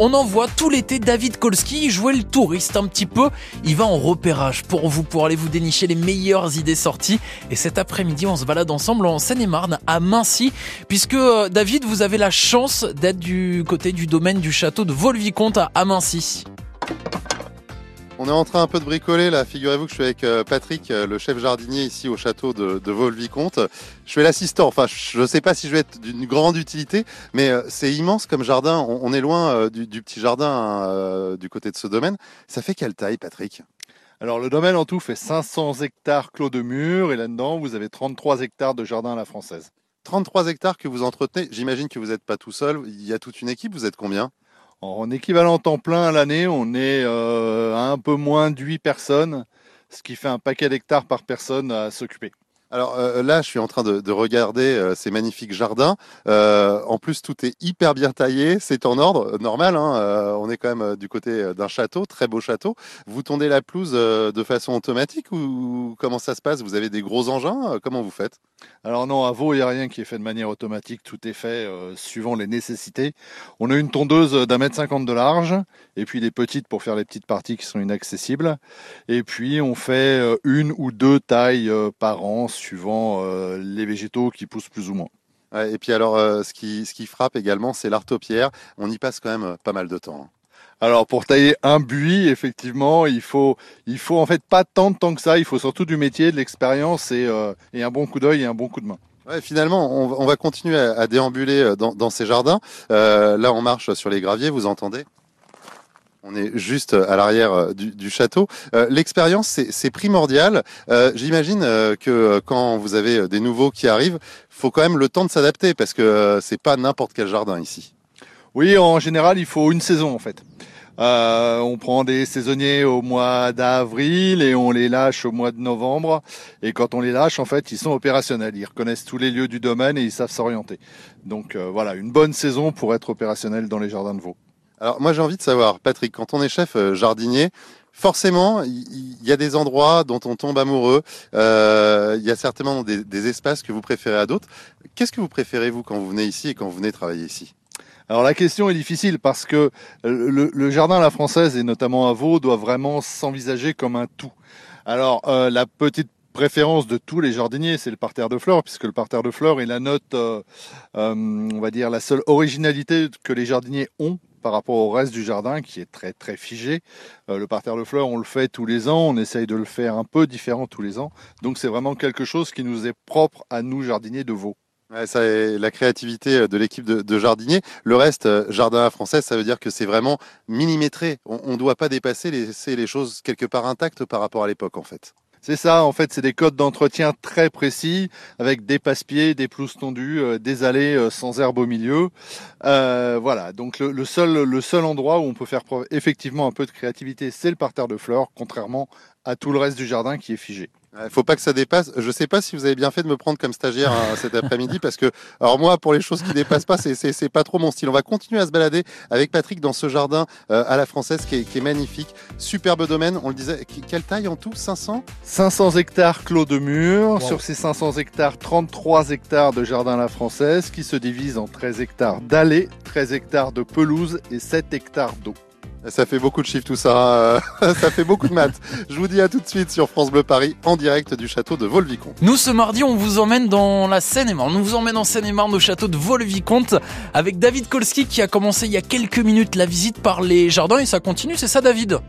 On en voit tout l'été David Kolski jouer le touriste un petit peu. Il va en repérage pour vous, pour aller vous dénicher les meilleures idées sorties. Et cet après-midi, on se balade ensemble en Seine-et-Marne, à Mincy, puisque euh, David, vous avez la chance d'être du côté du domaine du château de Volvicomte à Mincy. On est en train un peu de bricoler là. Figurez-vous que je suis avec euh, Patrick, euh, le chef jardinier ici au château de, de Vaux-le-Vicomte. Je suis l'assistant. Enfin, je ne sais pas si je vais être d'une grande utilité, mais euh, c'est immense comme jardin. On, est loin du, petit jardin du côté de ce domaine. Ça fait quelle taille, Patrick? Alors le domaine en tout fait 500 hectares clos de murs et là-dedans vous avez 33 hectares de jardin à la française. 33 hectares que vous entretenez, j'imagine que vous n'êtes pas tout seul, il y a toute une équipe, vous êtes combien? En équivalent temps plein à l'année, on est euh, un peu moins de 8 personnes, ce qui fait un paquet d'hectares par personne à s'occuper. Alors euh, là, je suis en train de, regarder euh, ces magnifiques jardins. Euh, en plus, tout est hyper bien taillé, c'est en ordre, normal. Hein, on est quand même du côté d'un château, très beau château. Vous tondez la pelouse de façon automatique ou comment ça se passe? Vous avez des gros engins Comment vous faites? Alors non, à Vaux, il n'y a rien qui est fait de manière automatique. Tout est fait suivant les nécessités. On a une tondeuse d'un mètre cinquante de large et puis des petites pour faire les petites parties qui sont inaccessibles. Et puis on fait une ou deux tailles par an suivant euh, les végétaux qui poussent plus ou moins. et puis alors, euh, ce, qui, ce qui frappe également, c'est l'artopierre. On y passe quand même euh, pas mal de temps. Hein. Alors pour tailler un buis, effectivement, il faut, il faut en fait pas tant de temps que ça. Il faut surtout du métier, de l'expérience et, et, un bon coup d'œil et un bon coup de main. Ouais, finalement, on, va continuer à, déambuler dans, dans, ces jardins. là, on marche sur les graviers, vous entendez on est juste à l'arrière euh, du, château. Euh, l'expérience, c'est primordial. Euh, j'imagine que quand vous avez des nouveaux qui arrivent, faut quand même le temps de s'adapter parce que c'est pas n'importe quel jardin ici. Oui, en général, il faut une saison en fait. on prend des saisonniers au mois d'avril et on les lâche au mois de novembre. Et quand on les lâche, en fait, ils sont opérationnels. Ils reconnaissent tous les lieux du domaine et ils savent s'orienter. Donc voilà, une bonne saison pour être opérationnel dans les jardins de Vaud. Alors moi j'ai envie de savoir, Patrick, quand on est chef euh, jardinier, forcément il y, a des endroits dont on tombe amoureux, euh, il y a certainement des, espaces que vous préférez à d'autres. Qu'est-ce que vous préférez vous quand vous venez ici et quand vous venez travailler ici? Alors la question est difficile parce que le, jardin à la française et notamment à Vaud doit vraiment s'envisager comme un tout. Alors euh, la petite préférence de tous les jardiniers, c'est le parterre de fleurs, puisque le parterre de fleurs est la note, on va dire, la seule originalité que les jardiniers ont par rapport au reste du jardin qui est très très figé. Euh, le parterre de fleurs, on le fait tous les ans, on essaye de le faire un peu différent tous les ans. Donc c'est vraiment quelque chose qui nous est propre à nous jardiniers de Vaud. Ouais, ça est la créativité de l'équipe de, jardiniers. Le reste, euh, jardin à français, ça veut dire que c'est vraiment millimétré. On ne doit pas dépasser, laisser les choses quelque part intactes par rapport à l'époque en fait. C'est ça, en fait, c'est des codes d'entretien très précis, avec des passe-pieds, des pelouses tondues, euh, des allées euh, sans herbe au milieu. Euh, voilà, donc le, seul, le seul endroit où on peut faire preuve effectivement un peu de créativité, c'est le parterre de fleurs, contrairement à tout le reste du jardin qui est figé. Il faut pas que ça dépasse. Je sais pas si vous avez bien fait de me prendre comme stagiaire hein, cet après-midi parce que, alors moi, pour les choses qui dépassent pas, c'est pas trop mon style. On va continuer à se balader avec Patrick dans ce jardin euh, à la française qui est, magnifique. Superbe domaine. On le disait. Quelle taille en tout? 500 500 hectares clos de murs. Sur ces 500 hectares, 33 hectares de jardin à la française qui se divisent en 13 hectares d'allées, 13 hectares de pelouse et 7 hectares d'eau. Ça fait beaucoup de chiffres tout ça, ça fait beaucoup de maths. Je vous dis à tout de suite sur France Bleu Paris en direct du château de Volvicomte. Nous ce mardi on vous emmène dans la Seine-et-Marne, on vous emmène en Seine-et-Marne au château de Volvicomte avec David Kolski qui a commencé il y a quelques minutes la visite par les jardins et ça continue, c'est ça David?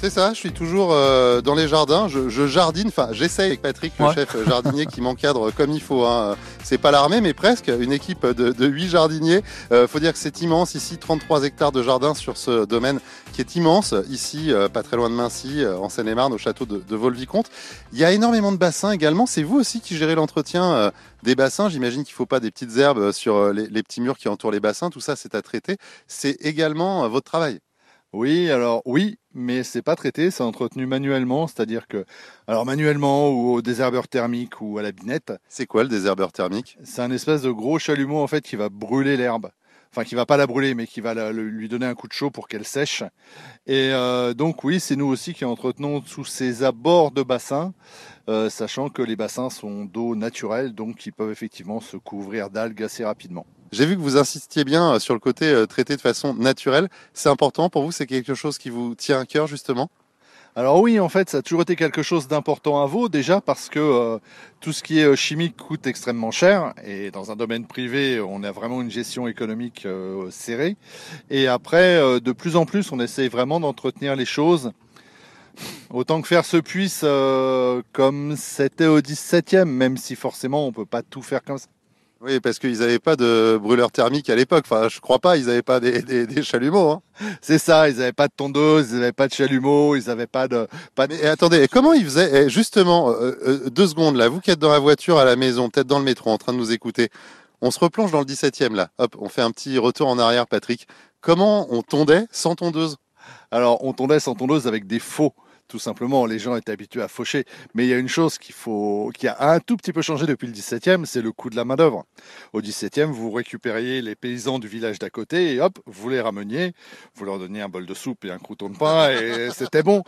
C'est ça, je suis toujours euh, dans les jardins, je, jardine, enfin j'essaye avec Patrick, le chef jardinier qui m'encadre comme il faut. Hein. C'est pas l'armée, mais presque, une équipe de, de 8 jardiniers. Euh, faut dire que c'est immense ici, 33 hectares de jardin sur ce domaine qui est immense, ici, euh, pas très loin de Mincy, en Seine-et-Marne, au château de, de Volvicomte. Il y a énormément de bassins également, c'est vous aussi qui gérez l'entretien des bassins. J'imagine qu'il ne faut pas des petites herbes sur les, les petits murs qui entourent les bassins, tout ça c'est à traiter. C'est également votre travail. Oui, alors oui, mais c'est pas traité, c'est entretenu manuellement, c'est-à-dire que, alors manuellement ou au désherbeur thermique ou à la binette. C'est quoi le désherbeur thermique? C'est un espèce de gros chalumeau en fait qui va brûler l'herbe. Enfin, qui va pas la brûler, mais qui va lui donner un coup de chaud pour qu'elle sèche. Et euh, donc oui, c'est nous aussi qui entretenons sous ces abords de bassins, euh, sachant que les bassins sont d'eau naturelle, donc ils peuvent effectivement se couvrir d'algues assez rapidement. J'ai vu que vous insistiez bien sur le côté traité de façon naturelle. C'est important pour vous C'est quelque chose qui vous tient à cœur justement? Alors oui, en fait, ça a toujours été quelque chose d'important à vous, déjà parce que euh, tout ce qui est euh, chimique coûte extrêmement cher, et dans un domaine privé, on a vraiment une gestion économique euh, serrée. Et après, de plus en plus, on essaye vraiment d'entretenir les choses autant que faire se puisse comme c'était au 17e, même si forcément on peut pas tout faire comme ça. Oui, parce qu'ils n'avaient pas de brûleur thermique à l'époque. Enfin, je crois pas, ils n'avaient pas des, chalumeaux. Hein. C'est ça, ils n'avaient pas de tondeuse, ils n'avaient pas de chalumeau, ils n'avaient pas de. Pas Mais attendez, comment ils faisaient Justement, euh, euh, deux secondes là, vous qui êtes dans la voiture à la maison, peut-être dans le métro, en train de nous écouter, on se replonge dans le 17e là. Hop, on fait un petit retour en arrière, Patrick. Comment on tondait sans tondeuse? Alors, on tondait sans tondeuse avec des faux tout simplement, les gens étaient habitués à faucher. Mais il y a une chose qu'il faut, qui a un tout petit peu changé depuis le 17e, c'est le coût de la main-d'œuvre. Au 17e, vous récupériez les paysans du village d'à côté et hop, vous les rameniez, vous leur donniez un bol de soupe et un crouton de pain et c'était bon.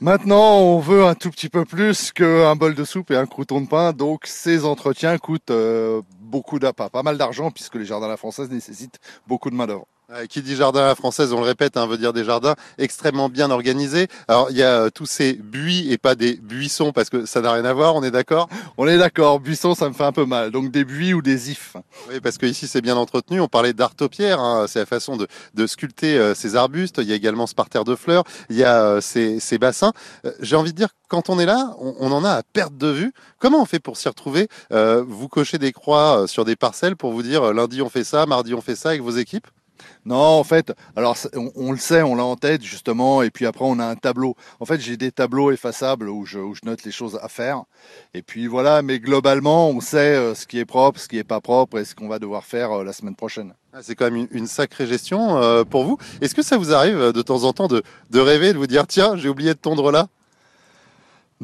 Maintenant, on veut un tout petit peu plus qu'un bol de soupe et un crouton de pain, donc ces entretiens coûtent euh, beaucoup d'appât, pas mal d'argent puisque les jardins à la française nécessitent beaucoup de main-d'œuvre. Euh, qui dit jardin à la française, on le répète, hein, veut dire des jardins extrêmement bien organisés. Alors il y a euh, tous ces buis et pas des buissons parce que ça n'a rien à voir, on est d'accord? On est d'accord, buissons ça me fait un peu mal, donc des buis ou des ifs. Oui, parce que ici c'est bien entretenu, on parlait d'artopierre, hein, c'est la façon de, de sculpter euh, ces arbustes, il y a également ce parterre de fleurs, il y a ces, ces, bassins. J'ai envie de dire, quand on est là, on, on, en a à perte de vue. Comment on fait pour s'y retrouver? Vous cochez des croix sur des parcelles pour vous dire lundi on fait ça, mardi on fait ça avec vos équipes? Non, en fait, alors on, le sait, on l'a en tête justement, et puis après on a un tableau. En fait, j'ai des tableaux effaçables où je, note les choses à faire. Et puis voilà, mais globalement, on sait euh, ce qui est propre, ce qui n'est pas propre et ce qu'on va devoir faire euh, la semaine prochaine. Ah, c'est quand même une, sacrée gestion euh, pour vous. Est-ce que ça vous arrive de temps en temps de, de rêver, de vous dire tiens, j'ai oublié de tondre là?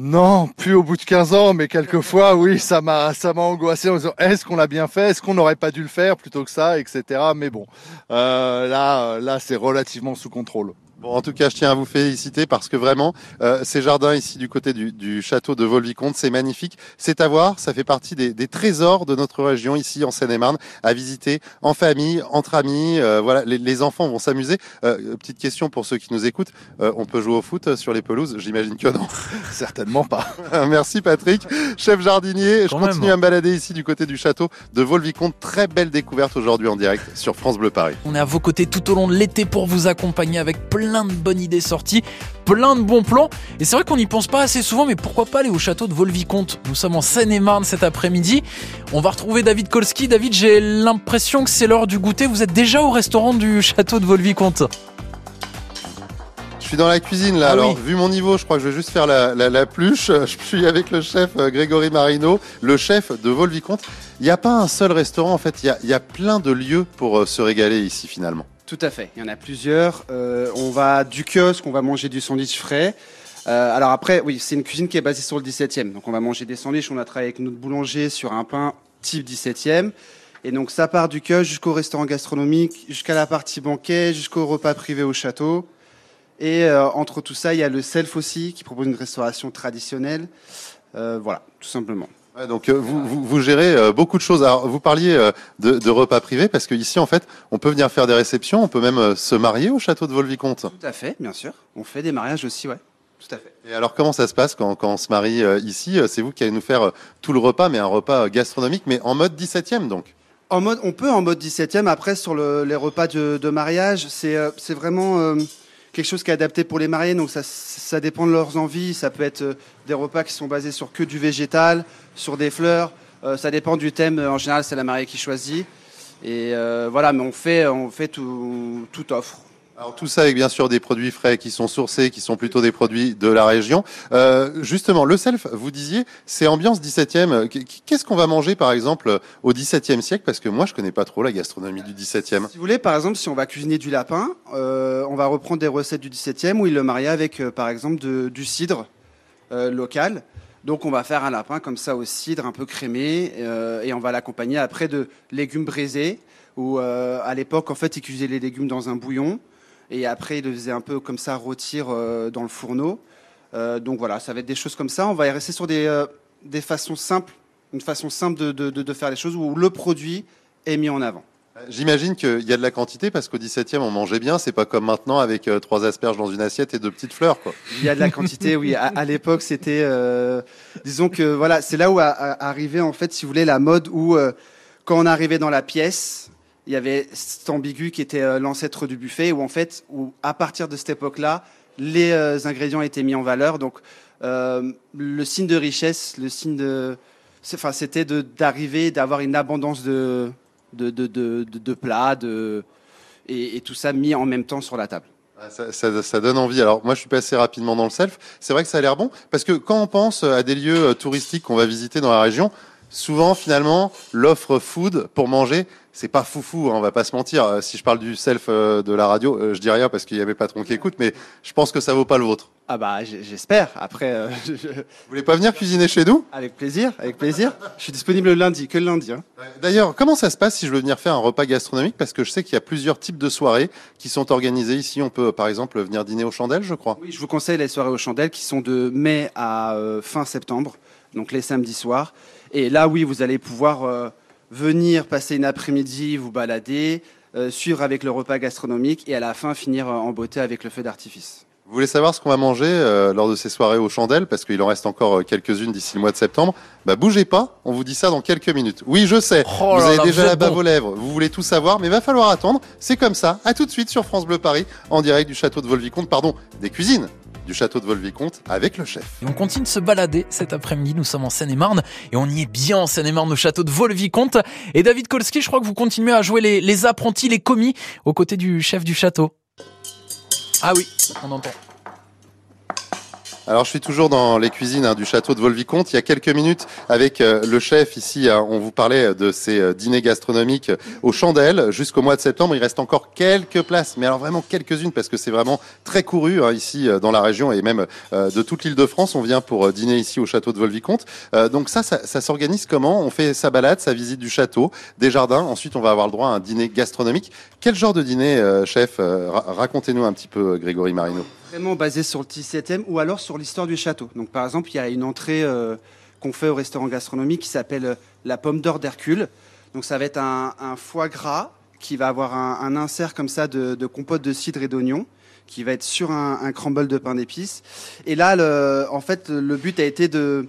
Non, plus au bout de 15 ans, mais quelquefois, oui, ça m'a, ça m'a angoissé en disant, est-ce qu'on l'a bien fait, est-ce qu'on n'aurait pas dû le faire plutôt que ça, etc. Mais bon, euh, là, là, c'est relativement sous contrôle. Bon, en tout cas, je tiens à vous féliciter parce que vraiment, euh, ces jardins ici du côté du, du château de Volvicomte, c'est magnifique. C'est à voir, ça fait partie des, des, trésors de notre région ici en Seine-et-Marne, à visiter en famille, entre amis. Euh, voilà, les, les, enfants vont s'amuser. Euh, petite question pour ceux qui nous écoutent, euh, on peut jouer au foot sur les pelouses? J'imagine que non. Certainement pas. Merci Patrick, chef jardinier. je continue à me balader ici du côté du château de Volvicomte. Très belle découverte aujourd'hui en direct sur France Bleu Paris. On est à vos côtés tout au long de l'été pour vous accompagner avec plein plein de bonnes idées sorties, plein de bons plans. Et c'est vrai qu'on n'y pense pas assez souvent, mais pourquoi pas aller au château de Volvicomte? Nous sommes en Seine-et-Marne cet après-midi. On va retrouver David Kolski. David, j'ai l'impression que c'est l'heure du goûter. Vous êtes déjà au restaurant du château de Volvicomte? Je suis dans la cuisine là. Ah Alors, vu mon niveau, je crois que je vais juste faire la, la, la, pluche. Je suis avec le chef euh, Grégory Marino, le chef de Volvicomte. Il n'y a pas un seul restaurant, en fait. Il y a, il y a plein de lieux pour euh, se régaler ici, finalement. Tout à fait, il y en a plusieurs. Euh, on va du kiosque, on va manger du sandwich frais. Euh, alors après, oui, c'est une cuisine qui est basée sur le 17e. Donc on va manger des sandwichs, on a travaillé avec notre boulanger sur un pain type 17e. Et donc ça part du kiosque jusqu'au restaurant gastronomique, jusqu'à la partie banquet, jusqu'au repas privé au château. Et euh, entre tout ça, il y a le self aussi qui propose une restauration traditionnelle. voilà, tout simplement donc euh, vous, vous, vous, gérez euh, beaucoup de choses. Alors vous parliez euh, de, de, repas privés parce qu'ici en fait on peut venir faire des réceptions, on peut même se marier au château de Volvicomte. Tout à fait, bien sûr. On fait des mariages aussi, ouais. Tout à fait. Et alors comment ça se passe quand, quand on se marie ici? C'est vous qui allez nous faire tout le repas, mais un repas gastronomique, mais en mode 17e donc en mode, on peut en mode 17e. Après, sur le, les repas de, de mariage, c'est c'est vraiment quelque chose qui est adapté pour les mariés. Donc ça, dépend de leurs envies. Ça peut être des repas qui sont basés sur que du végétal, sur des fleurs. Euh, ça dépend du thème. En général, c'est la mariée qui choisit. Et euh, voilà, mais on fait, on fait tout, tout offre. Tout ça avec bien sûr des produits frais qui sont sourcés, qui sont plutôt des produits de la région. Euh, justement, le self, vous disiez, c'est ambiance 17e. Qu'est-ce qu'on va manger par exemple au 17e siècle? Parce que moi je connais pas trop la gastronomie du 17e. Si vous voulez, par exemple, si on va cuisiner du lapin, euh, on va reprendre des recettes du 17e où il le marie avec euh, par exemple du cidre local. Donc on va faire un lapin comme ça au cidre, un peu crémé, et on va l'accompagner après de légumes braisés, où à l'époque en fait ils cuisaient les légumes dans un bouillon, et après ils le faisaient un peu comme ça rôtir euh, dans le fourneau. donc voilà, ça va être des choses comme ça. On va y rester sur des, des façons simples, une façon simple de, de, de faire les choses où le produit est mis en avant. J'imagine qu'il y a de la quantité parce qu'au 17e on mangeait bien, c'est pas comme maintenant avec euh, trois asperges dans une assiette et deux petites fleurs. Quoi. Il y a de la quantité, oui. À, l'époque c'était, euh, disons que voilà, c'est là où arrivait en fait, si vous voulez, la mode où euh, quand on arrivait dans la pièce, il y avait cet ambigu qui était l'ancêtre du buffet, où en fait, où à partir de cette époque-là, les ingrédients étaient mis en valeur. Donc le signe de richesse, le signe de, enfin c'était d'arriver, d'avoir une abondance de de, de, de, plats de, et, tout ça mis en même temps sur la table. Ah, ça, ça, donne envie. Alors moi, je suis passé rapidement dans le self. C'est vrai que ça a l'air bon parce que quand on pense à des lieux euh, touristiques qu'on va visiter dans la région, souvent finalement l'offre food pour manger, c'est pas foufou, hein, on va pas se mentir. Euh, si je parle du self euh, de la radio, euh, je dis rien parce qu'il y avait patron qui écoute, mais je pense que ça vaut pas le vôtre. Ah bah j'espère. Après, Vous voulez pas venir cuisiner chez nous? Avec plaisir, avec plaisir. Je suis disponible le lundi, que le lundi. Hein. D'ailleurs, comment ça se passe si je veux venir faire un repas gastronomique? Parce que je sais qu'il y a plusieurs types de soirées qui sont organisées ici. On peut, par exemple, venir dîner aux chandelles, je crois. Oui, je vous conseille les soirées aux chandelles qui sont de mai à fin septembre, donc les samedis soirs. Et là, oui, vous allez pouvoir venir passer une après-midi, vous balader, euh, suivre avec le repas gastronomique et à la fin finir euh, en beauté avec le feu d'artifice. Vous voulez savoir ce qu'on va manger euh, lors de ces soirées aux chandelles, parce qu'il en reste encore quelques-unes d'ici le mois de septembre Bah bougez pas, on vous dit ça dans quelques minutes. Oui, je sais, oh vous avez déjà la bave aux lèvres, vous voulez tout savoir, mais va falloir attendre. C'est comme ça. À tout de suite sur France Bleu Paris, en direct du château de Volvicomte, pardon, des cuisines du château de Volvicomte avec le chef. Et on continue de se balader cet après-midi. Nous sommes en Seine-et-Marne et on y est bien en Seine-et-Marne au château de Volvicomte. Et David Kolski, je crois que vous continuez à jouer les, les apprentis, les commis aux côtés du chef du château. Ah oui, on entend. Alors je suis toujours dans les cuisines hein, du château de Volvicomte. Il y a quelques minutes avec euh, le chef ici, hein, on vous parlait de ces euh, dîners gastronomiques aux chandelles jusqu'au mois de septembre. Il reste encore quelques places, mais alors vraiment quelques-unes parce que c'est vraiment très couru hein, ici euh, dans la région et même de toute l'île de France. On vient pour dîner ici au château de Volvicomte. donc ça, ça, ça s'organise comment? On fait sa balade, sa visite du château, des jardins. Ensuite, on va avoir le droit à un dîner gastronomique. Quel genre de dîner, chef? Racontez-nous un petit peu, Grégory Marino. Vraiment basé sur le 17e ou alors sur l'histoire du château. Donc par exemple, il y a une entrée euh, qu'on fait au restaurant gastronomique qui s'appelle euh, la pomme d'or d'Hercule. Donc ça va être un, foie gras qui va avoir un, insert comme ça de, compote de cidre et d'oignon qui va être sur un, crumble de pain d'épices. Et là, en fait, le but a été de,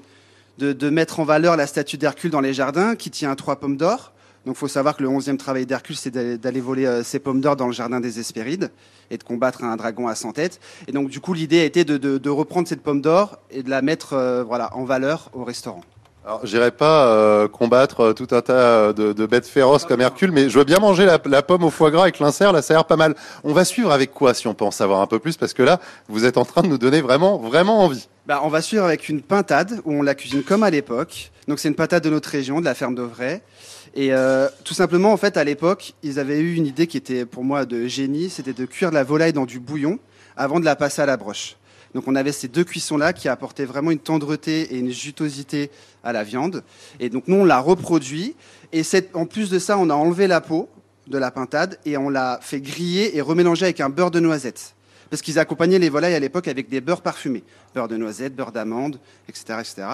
de mettre en valeur la statue d'Hercule dans les jardins qui tient trois pommes d'or. Donc il faut savoir que le 11e travail d'Hercule, c'est d'aller voler euh, ses pommes d'or dans le jardin des Hespérides et de combattre un dragon à 100 têtes. Et donc du coup, l'idée a été de, reprendre cette pomme d'or et de la mettre euh, voilà, en valeur au restaurant. Alors, j'irai pas euh, combattre tout un tas de, bêtes féroces comme Hercule, mais je veux bien manger la, pomme au foie gras avec l'insert, là, ça a l'air pas mal. On va suivre avec quoi, si on peut en savoir un peu plus, parce que là, vous êtes en train de nous donner vraiment, vraiment envie. Bah, on va suivre avec une pintade, où on la cuisine comme à l'époque. Donc, c'est une pintade de notre région, de la ferme d'Auvray. Et euh, tout simplement, en fait, à l'époque, ils avaient eu une idée qui était pour moi de génie, c'était de cuire la volaille dans du bouillon avant de la passer à la broche. Donc on avait ces deux cuissons-là qui apportaient vraiment une tendreté et une jutosité à la viande. Et donc nous, on l'a reproduit. Et en plus de ça, on a enlevé la peau de la pintade et on l'a fait griller et remélanger avec un beurre de noisette. Parce qu'ils accompagnaient les volailles à l'époque avec des beurres parfumés. Beurre de noisette, beurre d'amande, etc., etc.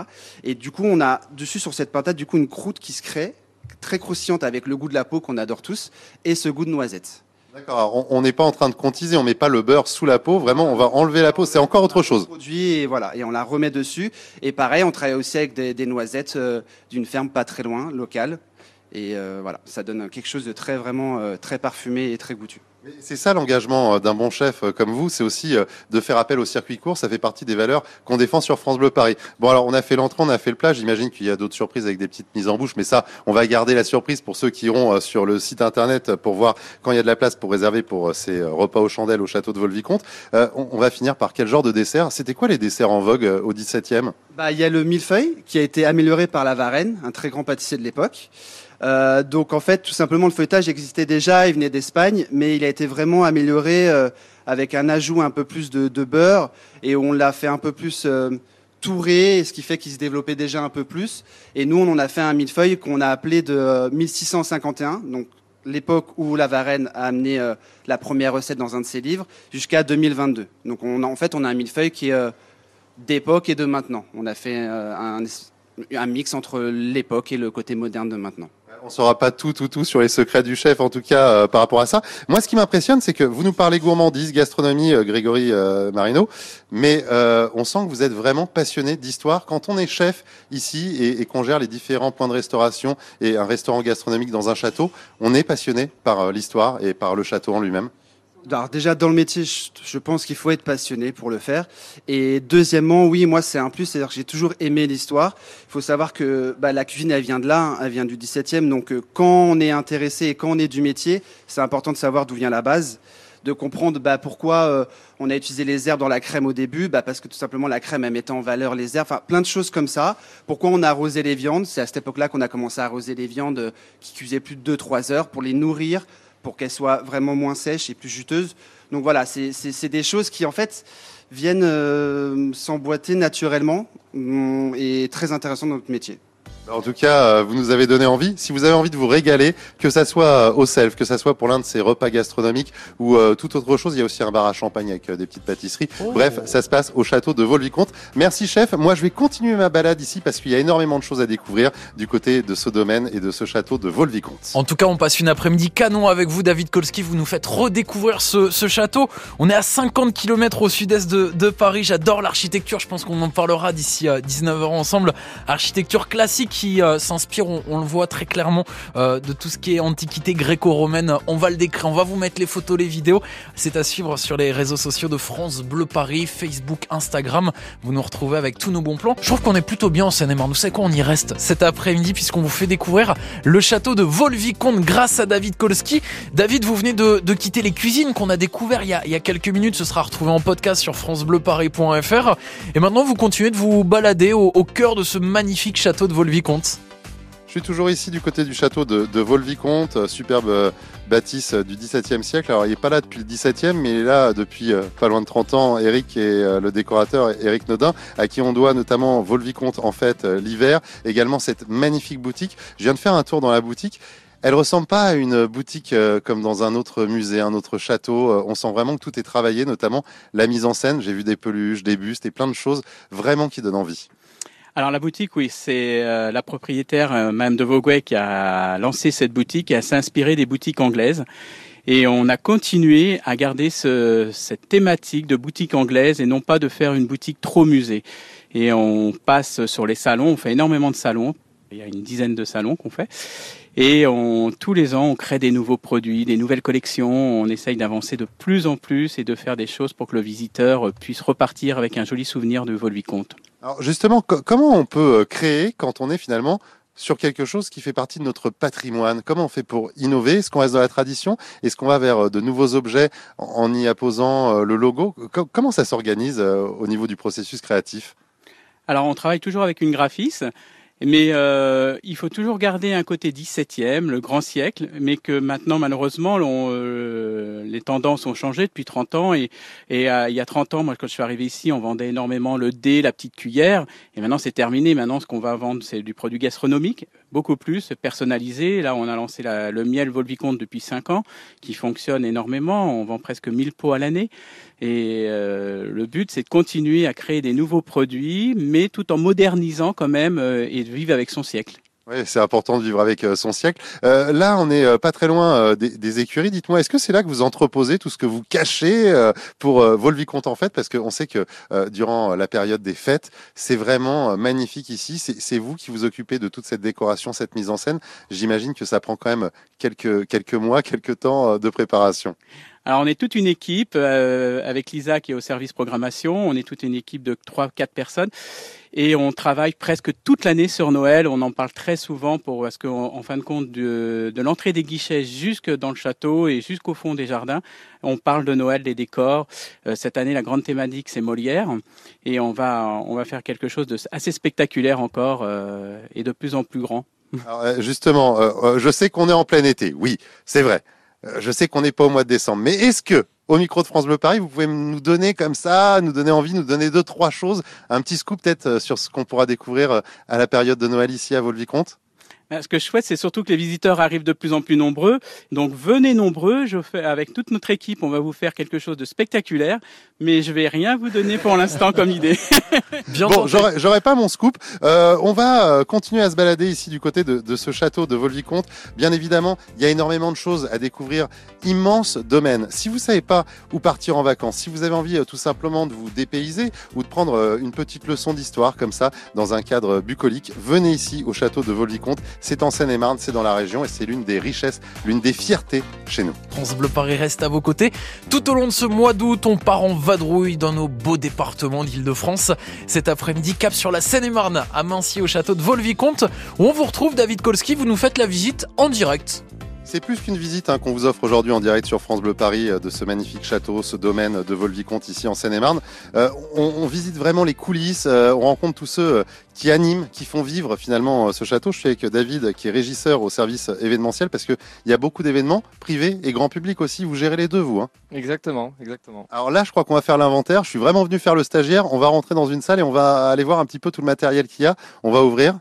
Et du coup, on a dessus sur cette pintade, du coup, une croûte qui se crée très croustillante avec le goût de la peau qu'on adore tous et ce goût de noisette. D'accord, on n'est pas en train de contiser, on met pas le beurre sous la peau, vraiment on va enlever la peau, c'est encore autre chose. Produit et voilà, et on la remet dessus. Et pareil, on travaille aussi avec des, noisettes euh, d'une ferme pas très loin, locale. Et euh, voilà, ça donne quelque chose de très vraiment euh, très parfumé et très goûtu. C'est ça l'engagement euh, d'un bon chef euh, comme vous, c'est aussi euh, de faire appel au circuit court. Ça fait partie des valeurs qu'on défend sur France Bleu Paris. Bon, alors on a fait l'entrée, on a fait le plat. J'imagine qu'il y a d'autres surprises avec des petites mises en bouche, mais ça, on va garder la surprise pour ceux qui iront sur le site internet pour voir quand il y a de la place pour réserver pour ces repas aux chandelles au château de Volvicomte. on, va finir par quel genre de dessert C'était quoi les desserts en vogue au 17e Bah, il y a le millefeuille qui a été amélioré par la Varenne, un très grand pâtissier de l'époque. Euh, donc en fait, tout simplement, le feuilletage existait déjà, il venait d'Espagne, mais il a été vraiment amélioré euh, avec un ajout un peu plus de, beurre et on l'a fait un peu plus euh, touré, ce qui fait qu'il se développait déjà un peu plus. Et nous, on en a fait un millefeuille qu'on a appelé de 1651, donc l'époque où la Varenne a amené la première recette dans un de ses livres, jusqu'à 2022. Donc en fait, on a un millefeuille qui est d'époque et de maintenant. On a fait un mix entre l'époque et le côté moderne de maintenant On saura pas tout, tout, tout sur les secrets du chef, en tout cas euh, par rapport à ça. Moi, ce qui m'impressionne, c'est que vous nous parlez gourmandise, gastronomie, euh, Grégory euh, Marino, mais on sent que vous êtes vraiment passionné d'histoire. Quand on est chef ici et, et qu'on gère les différents points de restauration et un restaurant gastronomique dans un château, on est passionné par l'histoire et par le château en lui-même. Alors déjà dans le métier, je pense qu'il faut être passionné pour le faire. Et deuxièmement, oui, moi c'est un plus, c'est-à-dire que j'ai toujours aimé l'histoire. Il faut savoir que bah, la cuisine, elle vient de là, hein, elle vient du 17e. Donc euh, quand on est intéressé et quand on est du métier, c'est important de savoir d'où vient la base, de comprendre bah, pourquoi euh, on a utilisé les herbes dans la crème au début, bah, parce que tout simplement la crème elle mettait en valeur les herbes, enfin plein de choses comme ça. Pourquoi on a arrosé les viandes? C'est à cette époque-là qu'on a commencé à arroser les viandes euh, qui cuisaient plus de 2-3 heures pour les nourrir pour qu'elle soit vraiment moins sèche et plus juteuse. Donc voilà, c'est des choses qui en fait viennent euh, s'emboîter naturellement hum, et très intéressantes dans notre métier. En tout cas, euh, vous nous avez donné envie. Si vous avez envie de vous régaler, que ça soit euh, au self, que ça soit pour l'un de ces repas gastronomiques ou euh, toute autre chose, il y a aussi un bar à champagne avec des petites pâtisseries. Oh. Bref, ça se passe au château de Volvicomte. Merci chef. Moi, je vais continuer ma balade ici parce qu'il y a énormément de choses à découvrir du côté de ce domaine et de ce château de Volvicomte. En tout cas, on passe une après-midi canon avec vous, David Kolski. Vous nous faites redécouvrir ce, château. On est à 50 km au sud-est de, de, Paris. J'adore l'architecture. Je pense qu'on en parlera d'ici 19h ensemble. Architecture classique qui s'inspire on, le voit très clairement euh, de tout ce qui est antiquité gréco-romaine. On va le décrire, on va vous mettre les photos, les vidéos. C'est à suivre sur les réseaux sociaux de France Bleu Paris, Facebook, Instagram. Vous nous retrouvez avec tous nos bons plans. Je trouve qu'on est plutôt bien en Seine-et-Marne. Vous savez quoi, on y reste cet après-midi puisqu'on vous fait découvrir le château de Volvicomte grâce à David Kolski. David, vous venez de, quitter les cuisines qu'on a découvert il y a, quelques minutes. Ce sera retrouvé en podcast sur francebleuparis.fr. Et maintenant, vous continuez de vous balader au, au cœur de ce magnifique château de Volvicomte. Je suis toujours ici du côté du château de, de Volvicomte, euh, superbe euh, bâtisse euh, du XVIIe siècle. Alors il n'est pas là depuis le XVIIe, mais il est là depuis pas loin de 30 ans. Eric et le décorateur Eric Nodin, à qui on doit notamment Volvicomte en fait l'hiver, également cette magnifique boutique. Je viens de faire un tour dans la boutique. Elle ressemble pas à une boutique comme dans un autre musée, un autre château. On sent vraiment que tout est travaillé, notamment la mise en scène. J'ai vu des peluches, des bustes et plein de choses vraiment qui donnent envie. Alors la boutique, oui, c'est euh, la propriétaire, euh, Madame de Vauguet, qui a lancé cette boutique et a s'inspiré des boutiques anglaises. Et on a continué à garder ce, cette thématique de boutique anglaise et non pas de faire une boutique trop musée. Et on passe sur les salons, on fait énormément de salons. Il y a une dizaine de salons qu'on fait. Et on, tous les ans, on crée des nouveaux produits, des nouvelles collections. On essaye d'avancer de plus en plus et de faire des choses pour que le visiteur puisse repartir avec un joli souvenir de Volvicomte. Alors justement, comment on peut euh, créer quand on est finalement sur quelque chose qui fait partie de notre patrimoine? Comment on fait pour innover? Est-ce qu'on reste dans la tradition? Est-ce qu'on va vers euh, de nouveaux objets en y apposant euh, le logo? Comment ça s'organise au niveau du processus créatif? Alors on travaille toujours avec une graphiste mais euh, il faut toujours garder un côté 17e, le grand siècle, mais que maintenant, malheureusement, euh, les tendances ont changé depuis 30 ans. Et, et euh, il y a 30 ans, moi, quand je suis arrivé ici, on vendait énormément le dé, la petite cuillère. Et maintenant, c'est terminé. Maintenant, ce qu'on va vendre, c'est du produit gastronomique, beaucoup plus personnalisé. Là, on a lancé la, le miel Volvicomte depuis 5 ans, qui fonctionne énormément. On vend presque 1000 pots à l'année. Et euh, le but, c'est de continuer à créer des nouveaux produits, mais tout en modernisant quand même euh, et de vivre avec son siècle. Oui, c'est important de vivre avec euh, son siècle. Là, on n'est pas très loin des, écuries. Dites-moi, est-ce que c'est là que vous entreposez tout ce que vous cachez pour Volvicomte en fait Parce qu'on sait que durant la période des fêtes, c'est vraiment magnifique ici. C'est vous qui vous occupez de toute cette décoration, cette mise en scène. J'imagine que ça prend quand même quelques, quelques mois, quelques temps de préparation. Alors on est toute une équipe euh, avec Lisa qui est au service programmation. On est toute une équipe de trois, quatre personnes et on travaille presque toute l'année sur Noël. On en parle très souvent pour parce qu'en fin de compte de, de l'entrée des guichets jusque dans le château et jusqu'au fond des jardins, on parle de Noël, des décors. Euh, cette année, la grande thématique c'est Molière et on va on va faire quelque chose de assez spectaculaire encore euh, et de plus en plus grand. Alors, justement, je sais qu'on est en plein été. Oui, c'est vrai. Euh, je sais qu'on n'est pas au mois de décembre, mais est-ce que au micro de France Bleu Paris, vous pouvez nous donner comme ça, nous donner envie, nous donner deux, trois choses, un petit scoop peut-être euh, sur ce qu'on pourra découvrir euh, à la période de Noël ici à Ben, ce que je souhaite, c'est surtout que les visiteurs arrivent de plus en plus nombreux. Donc venez nombreux. Je fais avec toute notre équipe, on va vous faire quelque chose de spectaculaire, mais je vais rien vous donner pour l'instant comme idée. Bien bon, j'aurais pas mon scoop. Euh, on va euh, continuer à se balader ici du côté de, de ce château de Volvicomte. Bien évidemment, il y a énormément de choses à découvrir. Immense domaine. Si vous savez pas où partir en vacances, si vous avez envie euh, tout simplement de vous dépayser ou de prendre une petite leçon d'histoire comme ça dans un cadre bucolique, venez ici au château de Volvicomte. C'est en Seine-et-Marne, c'est dans la région et c'est l'une des richesses, l'une des fiertés chez nous. France Bleu Paris reste à vos côtés. Tout au long de ce mois d'août, on part en vadrouille dans nos beaux départements d'Île-de-France. Cet après-midi, cap sur la Seine-et-Marne, à Mancy au château de Volvicomte, où on vous retrouve David Kolski. Vous nous faites la visite en direct. C'est plus qu'une visite hein, qu'on vous offre aujourd'hui en direct sur France Bleu Paris euh, de ce magnifique château, ce domaine de Volvicomte ici en Seine-et-Marne. Euh, on, visite vraiment les coulisses, euh, on rencontre tous ceux qui animent, qui font vivre finalement ce château. Je suis avec David qui est régisseur au service événementiel parce qu'il y a beaucoup d'événements privés et grand public aussi. Vous gérez les deux, vous hein Exactement, exactement. Alors là, je crois qu'on va faire l'inventaire. Je suis vraiment venu faire le stagiaire. On va rentrer dans une salle et on va aller voir un petit peu tout le matériel qu'il y a. On va ouvrir.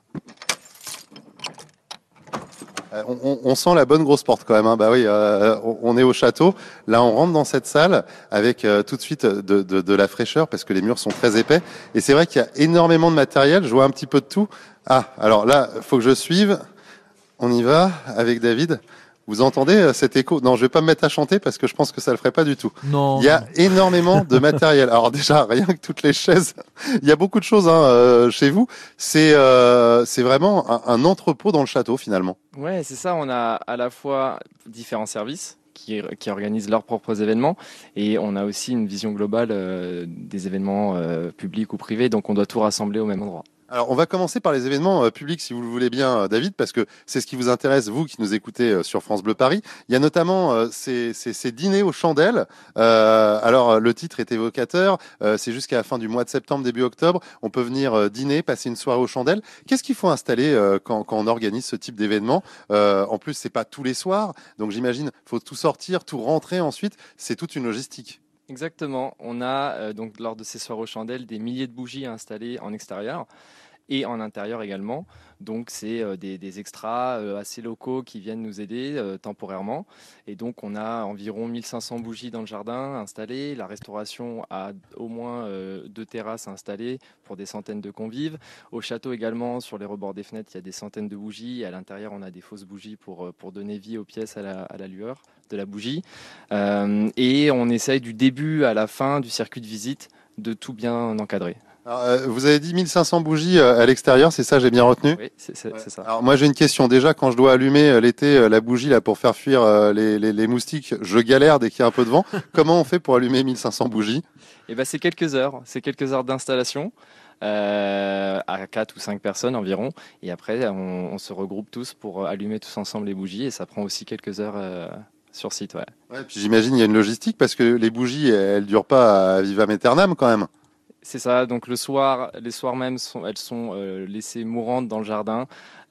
Euh, on, sent la bonne grosse porte quand même. Hein. Bah euh, on est au château. Là, on rentre dans cette salle avec euh, tout de suite de, la fraîcheur parce que les murs sont très épais. Et c'est vrai qu'il y a énormément de matériel. Je vois un petit peu de tout. Ah, alors là, faut que je suive. On y va avec David. Vous entendez euh, cet écho? Non, je vais pas me mettre à chanter parce que je pense que ça le ferait pas du tout. Non. Il y a énormément de matériel. Alors déjà, rien que toutes les chaises, il y a beaucoup de choses hein, euh, chez vous. C'est euh, c'est vraiment un, un, entrepôt dans le château finalement. Ouais, c'est ça. On a à la fois différents services. Qui, qui, organisent leurs propres événements et on a aussi une vision globale des événements publics ou privés donc on doit tout rassembler au même endroit. Alors, on va commencer par les événements euh, publics, si vous le voulez bien, euh, David, parce que c'est ce qui vous intéresse, vous qui nous écoutez euh, sur France Bleu Paris. Il y a notamment ces, ces, dîners aux chandelles. alors, le titre est évocateur. c'est jusqu'à la fin du mois de septembre, début octobre. On peut venir dîner, passer une soirée aux chandelles. Qu'est-ce qu'il faut installer quand, quand, on organise ce type d'événement? En plus, c'est pas tous les soirs, donc j'imagine, faut tout sortir, tout rentrer ensuite. C'est toute une logistique. Exactement. On a donc lors de ces soirées aux chandelles des milliers de bougies installées en extérieur et en intérieur également. Donc c'est euh, des, extras euh, assez locaux qui viennent nous aider euh, temporairement. Et donc on a environ 1500 bougies dans le jardin installées. La restauration a au moins deux terrasses installées pour des centaines de convives. Au château également, sur les rebords des fenêtres, il y a des centaines de bougies. À l'intérieur, on a des fausses bougies pour, pour donner vie aux pièces à la, à la lueur de la bougie. et on essaye du début à la fin du circuit de visite de tout bien encadrer. Euh, vous avez dit 1500 bougies euh, à l'extérieur, c'est ça, j'ai bien retenu Oui, c'est ça. Alors moi j'ai une question. Déjà, quand je dois allumer euh, l'été la bougie là pour faire fuir les, les, les moustiques, je galère dès qu'il y a un peu de vent. Comment on fait pour allumer 1500 bougies? Eh ben c'est quelques heures. C'est quelques heures d'installation. Euh, à 4 ou 5 personnes environ. Et après, on, on, se regroupe tous pour allumer tous ensemble les bougies. Et ça prend aussi quelques heures sur site. Ouais. ouais puis j'imagine il y a une logistique parce que les bougies, elles durent pas à vivam aeternam quand même. C'est ça. Donc le soir, les soirs même, sont, elles sont euh, laissées mourantes dans le jardin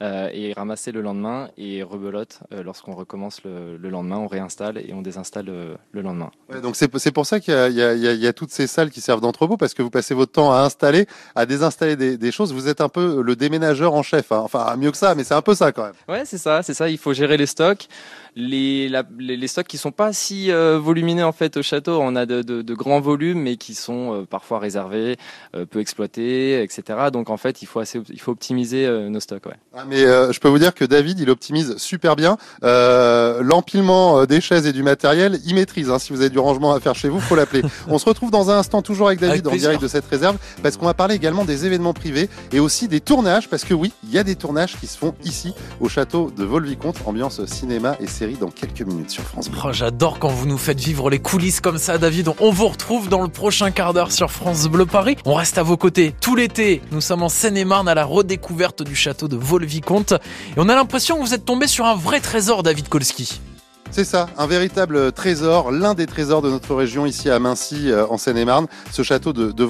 euh, et ramassées le lendemain et rebelote euh, lorsqu'on recommence le, lendemain. On réinstalle et on désinstalle le lendemain. donc c'est pour ça qu'il y, y, a toutes ces salles qui servent d'entrepôt parce que vous passez votre temps à installer, à désinstaller des, choses. Vous êtes un peu le déménageur en chef. Hein. Enfin mieux que ça, mais c'est un peu ça quand même. Ouais, c'est ça, c'est ça. Il faut gérer les stocks les, les, stocks qui sont pas si euh, volumineux en fait au château. On a de, de, de grands volumes, mais qui sont euh, parfois réservés, euh, peu exploités, etc. Donc en fait, il faut assez, il faut optimiser nos stocks. Ouais. Ah, mais je peux vous dire que David, il optimise super bien l'empilement des chaises et du matériel. Il maîtrise. Hein. Si vous avez du rangement à faire chez vous, faut l'appeler. On se retrouve dans un instant toujours avec David en direct de cette réserve, parce qu'on va parler également des événements privés et aussi des tournages, parce que oui, il y a des tournages qui se font ici au château de Volvicomte, ambiance cinéma et série dans quelques minutes sur France Bleu. Oh, j'adore quand vous nous faites vivre les coulisses comme ça, David. On vous retrouve dans le prochain quart d'heure sur France Bleu Paris. On reste à vos côtés tout l'été. Nous sommes en Seine-et-Marne à la redécouverte du château de Volvicomte. Et on a l'impression que vous êtes tombé sur un vrai trésor, David Kolski. C'est ça, un véritable trésor, l'un des trésors de notre région ici à Mincy, euh, en Seine-et-Marne. Ce château de, de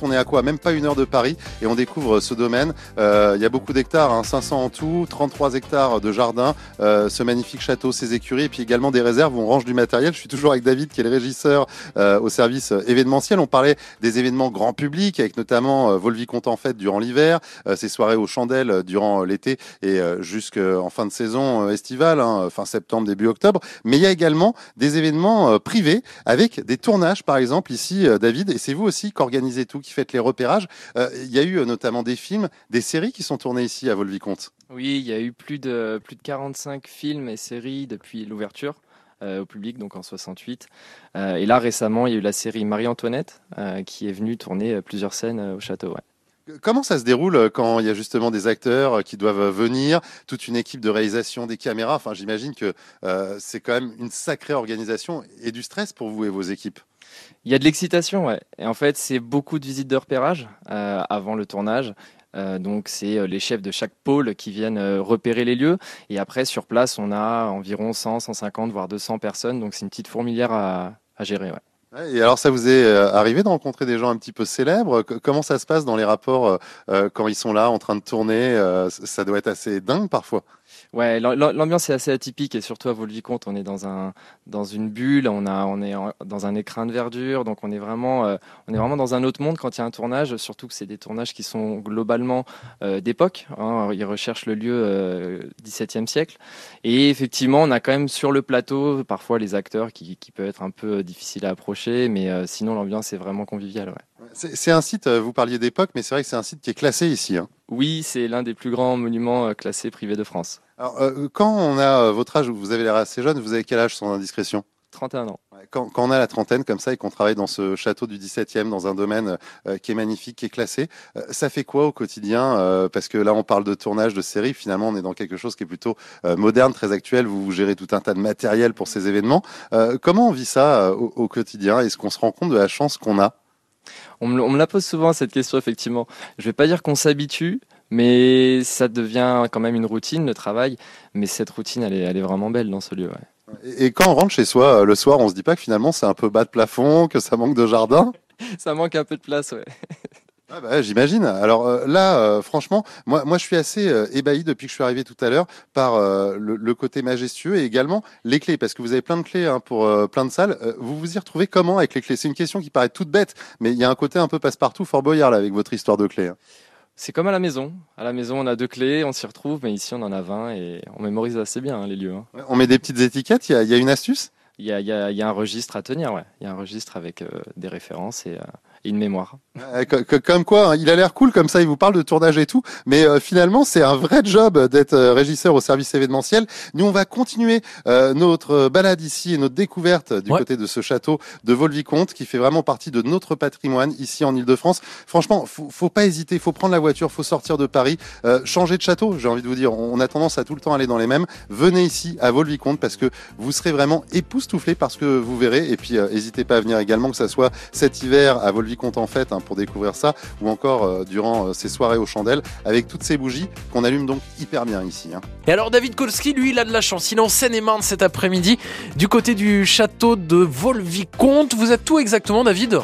on est à quoi Même pas une heure de Paris et on découvre ce domaine. Euh, il y a beaucoup d'hectares, hein, 500 en tout, 33 hectares de jardin, euh, ce magnifique château, ses écuries et puis également des réserves où on range du matériel. Je suis toujours avec David qui est le régisseur euh, au service euh, événementiel. On parlait des événements grand public avec notamment Volvicomte en fête durant l'hiver, ces soirées aux chandelles durant l'été et jusqu'en fin de saison estivale, hein, fin septembre, début octobre. Mais il y a également des événements euh, privés avec des tournages, par exemple ici, euh, David, et c'est vous aussi qui organisez tout, qui faites les repérages. Euh, Il y a eu notamment des films, des séries qui sont tournées ici à Volvicomte. Oui, il y a eu plus de, plus de 45 films et séries depuis l'ouverture au public, donc en 68. Euh, et là, récemment, il y a eu la série Marie-Antoinette qui est venue tourner plusieurs scènes au château. Comment ça se déroule euh, quand il y a justement des acteurs euh, qui doivent venir, toute une équipe de réalisation, des caméras? Enfin, j'imagine que euh, c'est quand même une sacrée organisation et du stress pour vous et vos équipes. Il y a de l'excitation, ouais. Et en fait, c'est beaucoup de visites de repérage euh, avant le tournage. Euh, donc, c'est euh, les chefs de chaque pôle qui viennent euh, repérer les lieux. Et après, sur place, on a environ 100, 150, voire 200 personnes. Donc, c'est une petite fourmilière à, à gérer. Ouais. Et alors, ça vous est euh, arrivé de rencontrer des gens un petit peu célèbres? Comment ça se passe dans les rapports euh, euh, quand ils sont là en train de tourner Ça doit être assez dingue parfois. Ouais, l'am- l'am- l'ambiance est assez atypique et surtout à Volvicomte, on est dans un dans une bulle, on a on est dans un écrin de verdure, donc on est vraiment euh, on est vraiment dans un autre monde quand il y a un tournage, surtout que c'est des tournages qui sont globalement euh, d'époque. Hein, ils recherchent le lieu euh, 17e siècle et effectivement, on a quand même sur le plateau parfois les acteurs qui qui peuvent être un peu difficiles à approcher, mais euh, sinon l'ambiance est vraiment conviviale. Ouais. C'est un site, euh, vous parliez d'époque, mais c'est vrai que c'est un site qui est classé ici. hein. Oui, c'est l'un des plus grands monuments euh, classés privés de France. Alors, euh, quand on a euh, votre âge, vous avez l'air assez jeune, vous avez quel âge sans indiscrétion? 31 ans. Quand, quand on a la trentaine comme ça et qu'on travaille dans ce château du 17e, dans un domaine euh, qui est magnifique, qui est classé, euh, ça fait quoi au quotidien Euh, Parce que là, on parle de tournage de série, finalement, on est dans quelque chose qui est plutôt moderne, très actuel. Vous, vous gérez tout un tas de matériel pour ces événements. Comment on vit ça au, au quotidien? Est-ce qu'on se rend compte de la chance qu'on a? On me, on me la pose souvent cette question effectivement. Je vais pas dire qu'on s'habitue, mais ça devient quand même une routine le travail. Mais cette routine, elle est, elle est vraiment belle dans ce lieu. ouais. et, quand on rentre chez soi euh, le soir, on se dit pas que finalement c'est un peu bas de plafond, que ça manque de jardin? Ça manque un peu de place, ouais. Ah bah, J'imagine. Alors euh, là, euh, franchement, moi, moi, je suis assez euh, ébahi depuis que je suis arrivé tout à l'heure par le, le côté majestueux et également les clés, parce que vous avez plein de clés hein, pour plein de salles. Vous vous y retrouvez comment avec les clés? C'est une question qui paraît toute bête, mais il y a un côté un peu passe-partout, Fort Boyard là, avec votre histoire de clés. hein. C'est comme à la maison. À la maison, on a deux clés, on s'y retrouve, mais ici, on en a 20 et on mémorise assez bien hein, les lieux. hein. On met des petites étiquettes. Il y a, il y a une astuce? Il y a, y a- y a un registre à tenir, ouais. Il y a un registre avec euh, des références et, euh, une mémoire. Euh, co- co- Comme quoi, hein, il a l'air cool comme ça, il vous parle de tournage et tout, mais euh, finalement c'est un vrai job d'être euh, régisseur au service événementiel. Nous on va continuer euh, notre balade ici et notre découverte du Ouais. côté de ce château de Volvicomte qui fait vraiment partie de notre patrimoine ici en Ile-de-France. Franchement, faut, faut pas hésiter, faut prendre la voiture, faut sortir de Paris, euh, changer de château. J'ai envie de vous dire, on a tendance à tout le temps aller dans les mêmes. Venez ici à Volvicomte parce que vous serez vraiment époustouflé par ce que vous verrez. Et puis, euh, n'hésitez pas à venir également, que ça soit cet hiver à Volvicomte en fête hein, pour découvrir ça, ou encore euh, durant euh, ces soirées aux chandelles avec toutes ces bougies qu'on allume donc hyper bien ici. hein. Et alors David Kolski, lui, il a de la chance. Il est en Seine-et-Marne cet après-midi, du côté du château de Volvicomte. Vous êtes tout exactement, David?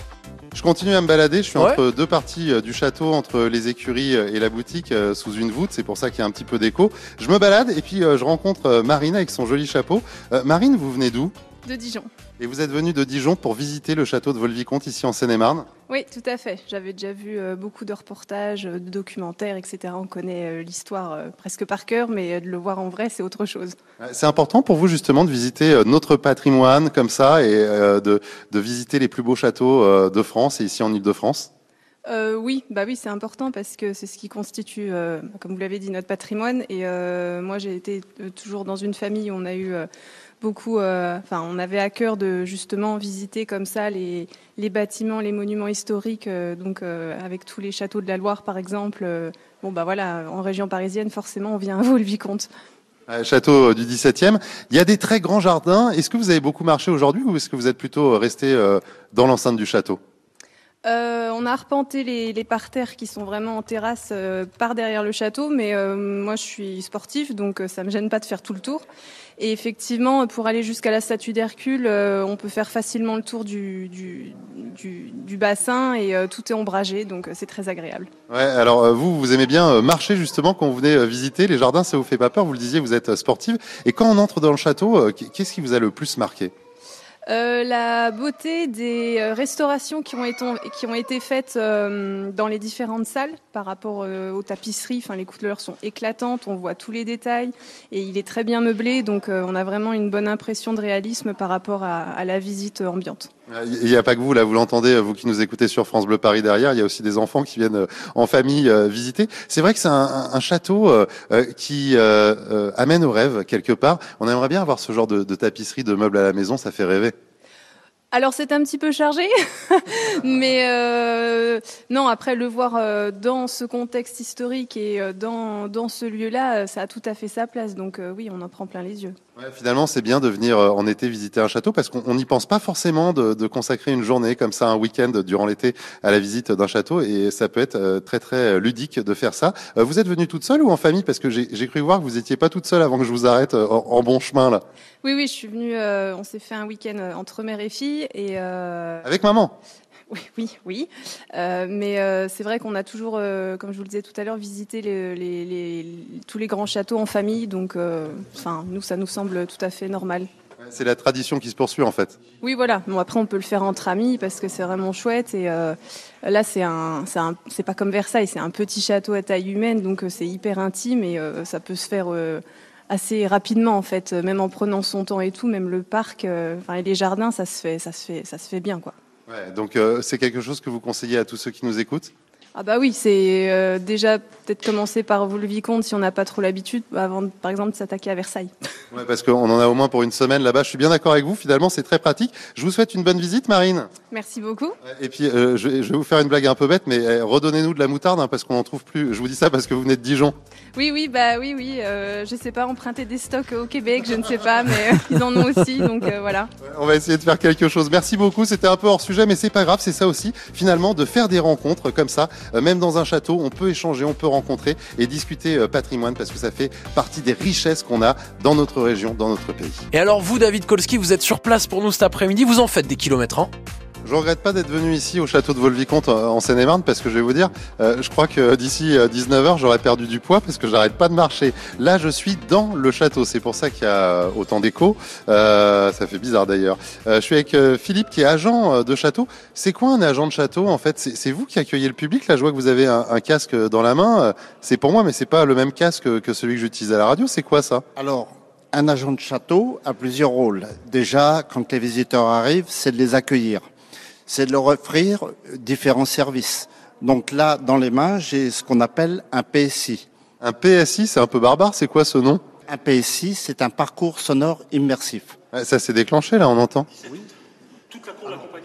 Je continue à me balader. Je suis Ouais. entre deux parties euh, du château, entre les écuries et la boutique, sous une voûte. C'est pour ça qu'il y a un petit peu d'écho. Je me balade et puis je rencontre Marine avec son joli chapeau. Euh, Marine, vous venez d'où? De Dijon. Et vous êtes venue de Dijon pour visiter le château de Volvicomte ici en Seine-et-Marne. Oui, tout à fait. J'avais déjà vu euh, beaucoup de reportages, euh, de documentaires, etc. On connaît euh, l'histoire presque par cœur, mais de le voir en vrai, c'est autre chose. C'est important pour vous justement de visiter notre patrimoine comme ça et de, de visiter les plus beaux châteaux de France et ici en Ile-de-France. Euh, oui, bah oui, c'est important parce que c'est ce qui constitue, euh, comme vous l'avez dit, notre patrimoine. Et euh, moi, j'ai été toujours dans une famille où on a eu beaucoup, euh, enfin, on avait à cœur de justement visiter comme ça les, les bâtiments, les monuments historiques. euh, donc, euh, avec tous les châteaux de la Loire, par exemple. bon, bah voilà, en région parisienne, forcément, on vient à Vaux-le-Vicomte. Château du 17e. Il y a des très grands jardins. Est-ce que vous avez beaucoup marché aujourd'hui ou est-ce que vous êtes plutôt resté dans l'enceinte du château? Euh, on a arpenté les, les parterres qui sont vraiment en terrasse euh, par derrière le château, mais euh, moi je suis sportive, donc ça me gêne pas de faire tout le tour. Et effectivement, pour aller jusqu'à la statue d'Hercule, on peut faire facilement le tour du, du, du, bassin et tout est ombragé, donc c'est très agréable. Ouais, alors vous, vous aimez bien marcher justement quand vous venez visiter les jardins, ça vous fait pas peur Vous le disiez, vous êtes sportive. Et quand on entre dans le château, qu'est-ce qui vous a le plus marqué? Euh, la beauté des euh, restaurations qui ont été, faites euh, dans les différentes salles par rapport aux tapisseries. Enfin, les couleurs sont éclatantes, on voit tous les détails et il est très bien meublé, donc on a vraiment une bonne impression de réalisme par rapport à la visite ambiante. Il n'y a pas que vous, là, vous l'entendez, vous qui nous écoutez sur France Bleu Paris derrière, il y a aussi des enfants qui viennent en famille visiter. C'est vrai que c'est un, château qui amène au rêve quelque part. On aimerait bien avoir ce genre de, de tapisserie, de meubles à la maison, ça fait rêver. Alors c'est un petit peu chargé, mais euh, non, après le voir euh, dans ce contexte historique et euh, dans, dans ce lieu-là, ça a tout à fait sa place. Donc oui, on en prend plein les yeux. Finalement, c'est bien de venir en été visiter un château parce qu'on n'y pense pas forcément de, consacrer une journée comme ça, un week-end durant l'été à la visite d'un château et ça peut être très très ludique de faire ça. Vous êtes venue toute seule ou en famille? Parce que j'ai cru voir que vous n'étiez pas toute seule avant que je vous arrête en bon chemin là. Oui, oui, je suis venue. on s'est fait un week-end entre mère et fille et euh, Avec maman? Oui, oui, oui. Euh, mais euh, c'est vrai qu'on a toujours, comme je vous le disais tout à l'heure, visité tous les grands châteaux en famille. Donc, enfin, nous, ça nous semble tout à fait normal. C'est la tradition qui se poursuit en fait. Oui, voilà. Bon, après, on peut le faire entre amis parce que c'est vraiment chouette. Et là, c'est un, c'est pas comme Versailles, c'est un petit château à taille humaine, donc c'est hyper intime et ça peut se faire assez rapidement en fait, même en prenant son temps et tout, même le parc, euh, enfin et les jardins, ça se fait, ça se fait, ça se fait bien quoi. Ouais, donc euh, c'est quelque chose que vous conseillez à tous ceux qui nous écoutent? Ah bah oui, c'est euh, déjà peut-être commencer par vous le vicomte si on n'a pas trop l'habitude, avant par exemple de s'attaquer à Versailles. Ouais, parce qu'on en a au moins pour une semaine là-bas. Je suis bien d'accord avec vous. Finalement, c'est très pratique. Je vous souhaite une bonne visite, Marine. Merci beaucoup. Et puis, je, je, vais vous faire une blague un peu bête, mais redonnez-nous de la moutarde hein, parce qu'on n'en trouve plus. Je vous dis ça parce que vous venez de Dijon. Oui, oui, bah oui, oui. Euh, je sais pas, emprunter des stocks au Québec, je ne sais pas, mais euh, ils en ont aussi, donc euh, voilà. On va essayer de faire quelque chose. Merci beaucoup. C'était un peu hors sujet, mais c'est pas grave. C'est ça aussi, finalement, de faire des rencontres comme ça. Euh, même dans un château, on peut échanger, on peut rencontrer et discuter patrimoine parce que ça fait partie des richesses qu'on a dans notre région, dans notre pays. Et alors, vous, David Kolski, vous êtes sur place pour nous cet après-midi. Vous en faites des kilomètres, hein? Je regrette pas d'être venu ici au château de Volvicomte euh, en Seine-et-Marne parce que je vais vous dire, euh, je crois que d'ici 19h, euh, j'aurais perdu du poids parce que j'arrête pas de marcher. Là, je suis dans le château. C'est pour ça qu'il y a autant d'écho. ça fait bizarre d'ailleurs. je suis avec Philippe qui est agent de château. C'est quoi un agent de château en fait? C'est vous qui accueillez le public? Là, je vois que vous avez un, un casque dans la main. C'est pour moi, mais c'est pas le même casque que celui que j'utilise à la radio. C'est quoi ça? Alors, un agent de château a plusieurs rôles. Déjà, quand les visiteurs arrivent, c'est de les accueillir c'est de leur offrir différents services. Donc là, dans les mains, j'ai ce qu'on appelle un PSI. Un PSI, c'est un peu barbare, c'est quoi ce nom? Un PSI, c'est un parcours sonore immersif. Ça s'est déclenché là, on entend Oui. Toute la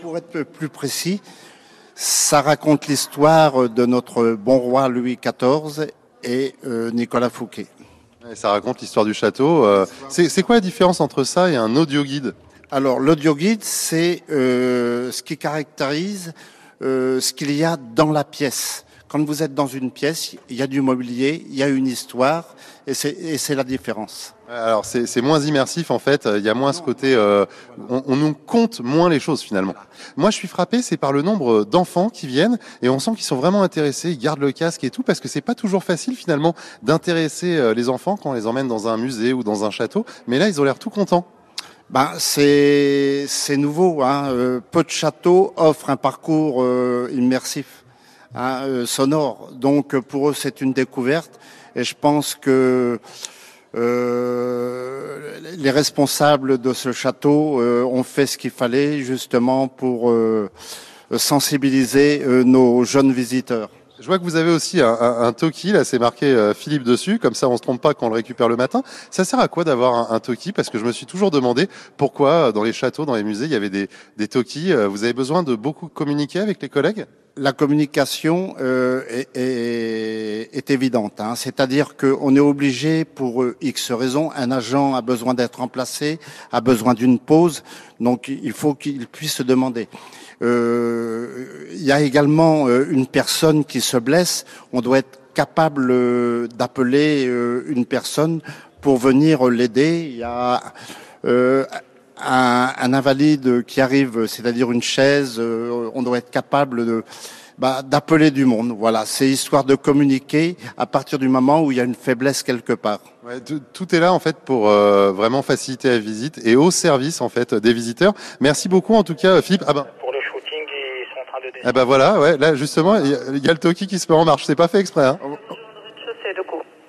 Pour être plus précis, ça raconte l'histoire de notre bon roi Louis XIV et euh, Nicolas Fouquet. ça raconte l'histoire du château. Euh, c'est quoi la différence entre ça et un audio guide alors, l'audio guide, c'est euh, ce qui caractérise euh, ce qu'il y a dans la pièce. Quand vous êtes dans une pièce, il y a du mobilier, il y a une histoire, et c'est la différence. Alors c'est moins immersif en fait, il y a moins ce côté, euh, on, on, nous compte moins les choses finalement. Moi je suis frappé, c'est par le nombre d'enfants qui viennent et on sent qu'ils sont vraiment intéressés, ils gardent le casque et tout parce que c'est pas toujours facile finalement d'intéresser euh, les enfants quand on les emmène dans un musée ou dans un château, mais là ils ont l'air tout contents. Ben, c'est nouveau. Hein. Euh, peu de châteaux offrent un parcours euh, immersif, hein, euh, sonore. Donc pour eux, c'est une découverte. Et je pense que les responsables de ce château ont fait ce qu'il fallait justement pour sensibiliser nos jeunes visiteurs. Je vois que vous avez aussi un, un, toki, là c'est marqué euh, Philippe dessus, comme ça on se trompe pas quand on le récupère le matin. Ça sert à quoi d'avoir un, un, toki? Parce que je me suis toujours demandé pourquoi euh, dans les châteaux, dans les musées, il y avait des, des tokis. Euh, vous avez besoin de beaucoup communiquer avec les collègues? La communication euh, est, est, est, évidente, hein. c'est-à-dire qu'on est obligé, pour X raisons, un agent a besoin d'être remplacé, a besoin d'une pause, donc il faut qu'il puisse se demander. Euh, il y a également euh, une personne qui se blesse. On doit être capable euh, d'appeler une personne pour venir l'aider. Il y a un, un, invalide qui arrive, c'est-à-dire une chaise. On doit être capable de bah, d'appeler du monde. Voilà, c'est histoire de communiquer à partir du moment où il y a une faiblesse quelque part. Ouais, tout est là en fait pour euh, vraiment faciliter la visite et au service en fait des visiteurs. Merci beaucoup en tout cas Philippe. Ah ben. Pour le shooting, ils sont en train de. Ah bah voilà, ouais, là justement il y, a le Toki qui se met en marche. C'est pas fait exprès. Hein.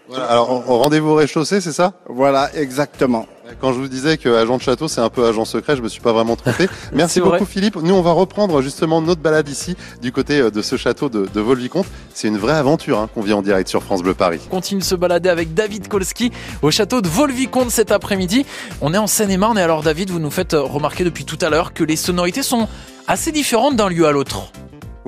Voilà, alors rendez-vous au rez-de-chaussée, c'est ça? Voilà, exactement. Quand je vous disais que agent de château, c'est un peu agent secret, je me suis pas vraiment trompé. Merci beaucoup Philippe. Nous, on va reprendre justement notre balade ici, du côté euh, de ce château de, de Volvicomte. C'est une vraie aventure hein, qu'on vit en direct sur France Bleu Paris. On continue de se balader avec David Kolski au château de Volvicomte cet après-midi. On est en Seine-et-Marne et alors David, vous nous faites euh, remarquer depuis tout à l'heure que les sonorités sont assez différentes d'un lieu à l'autre.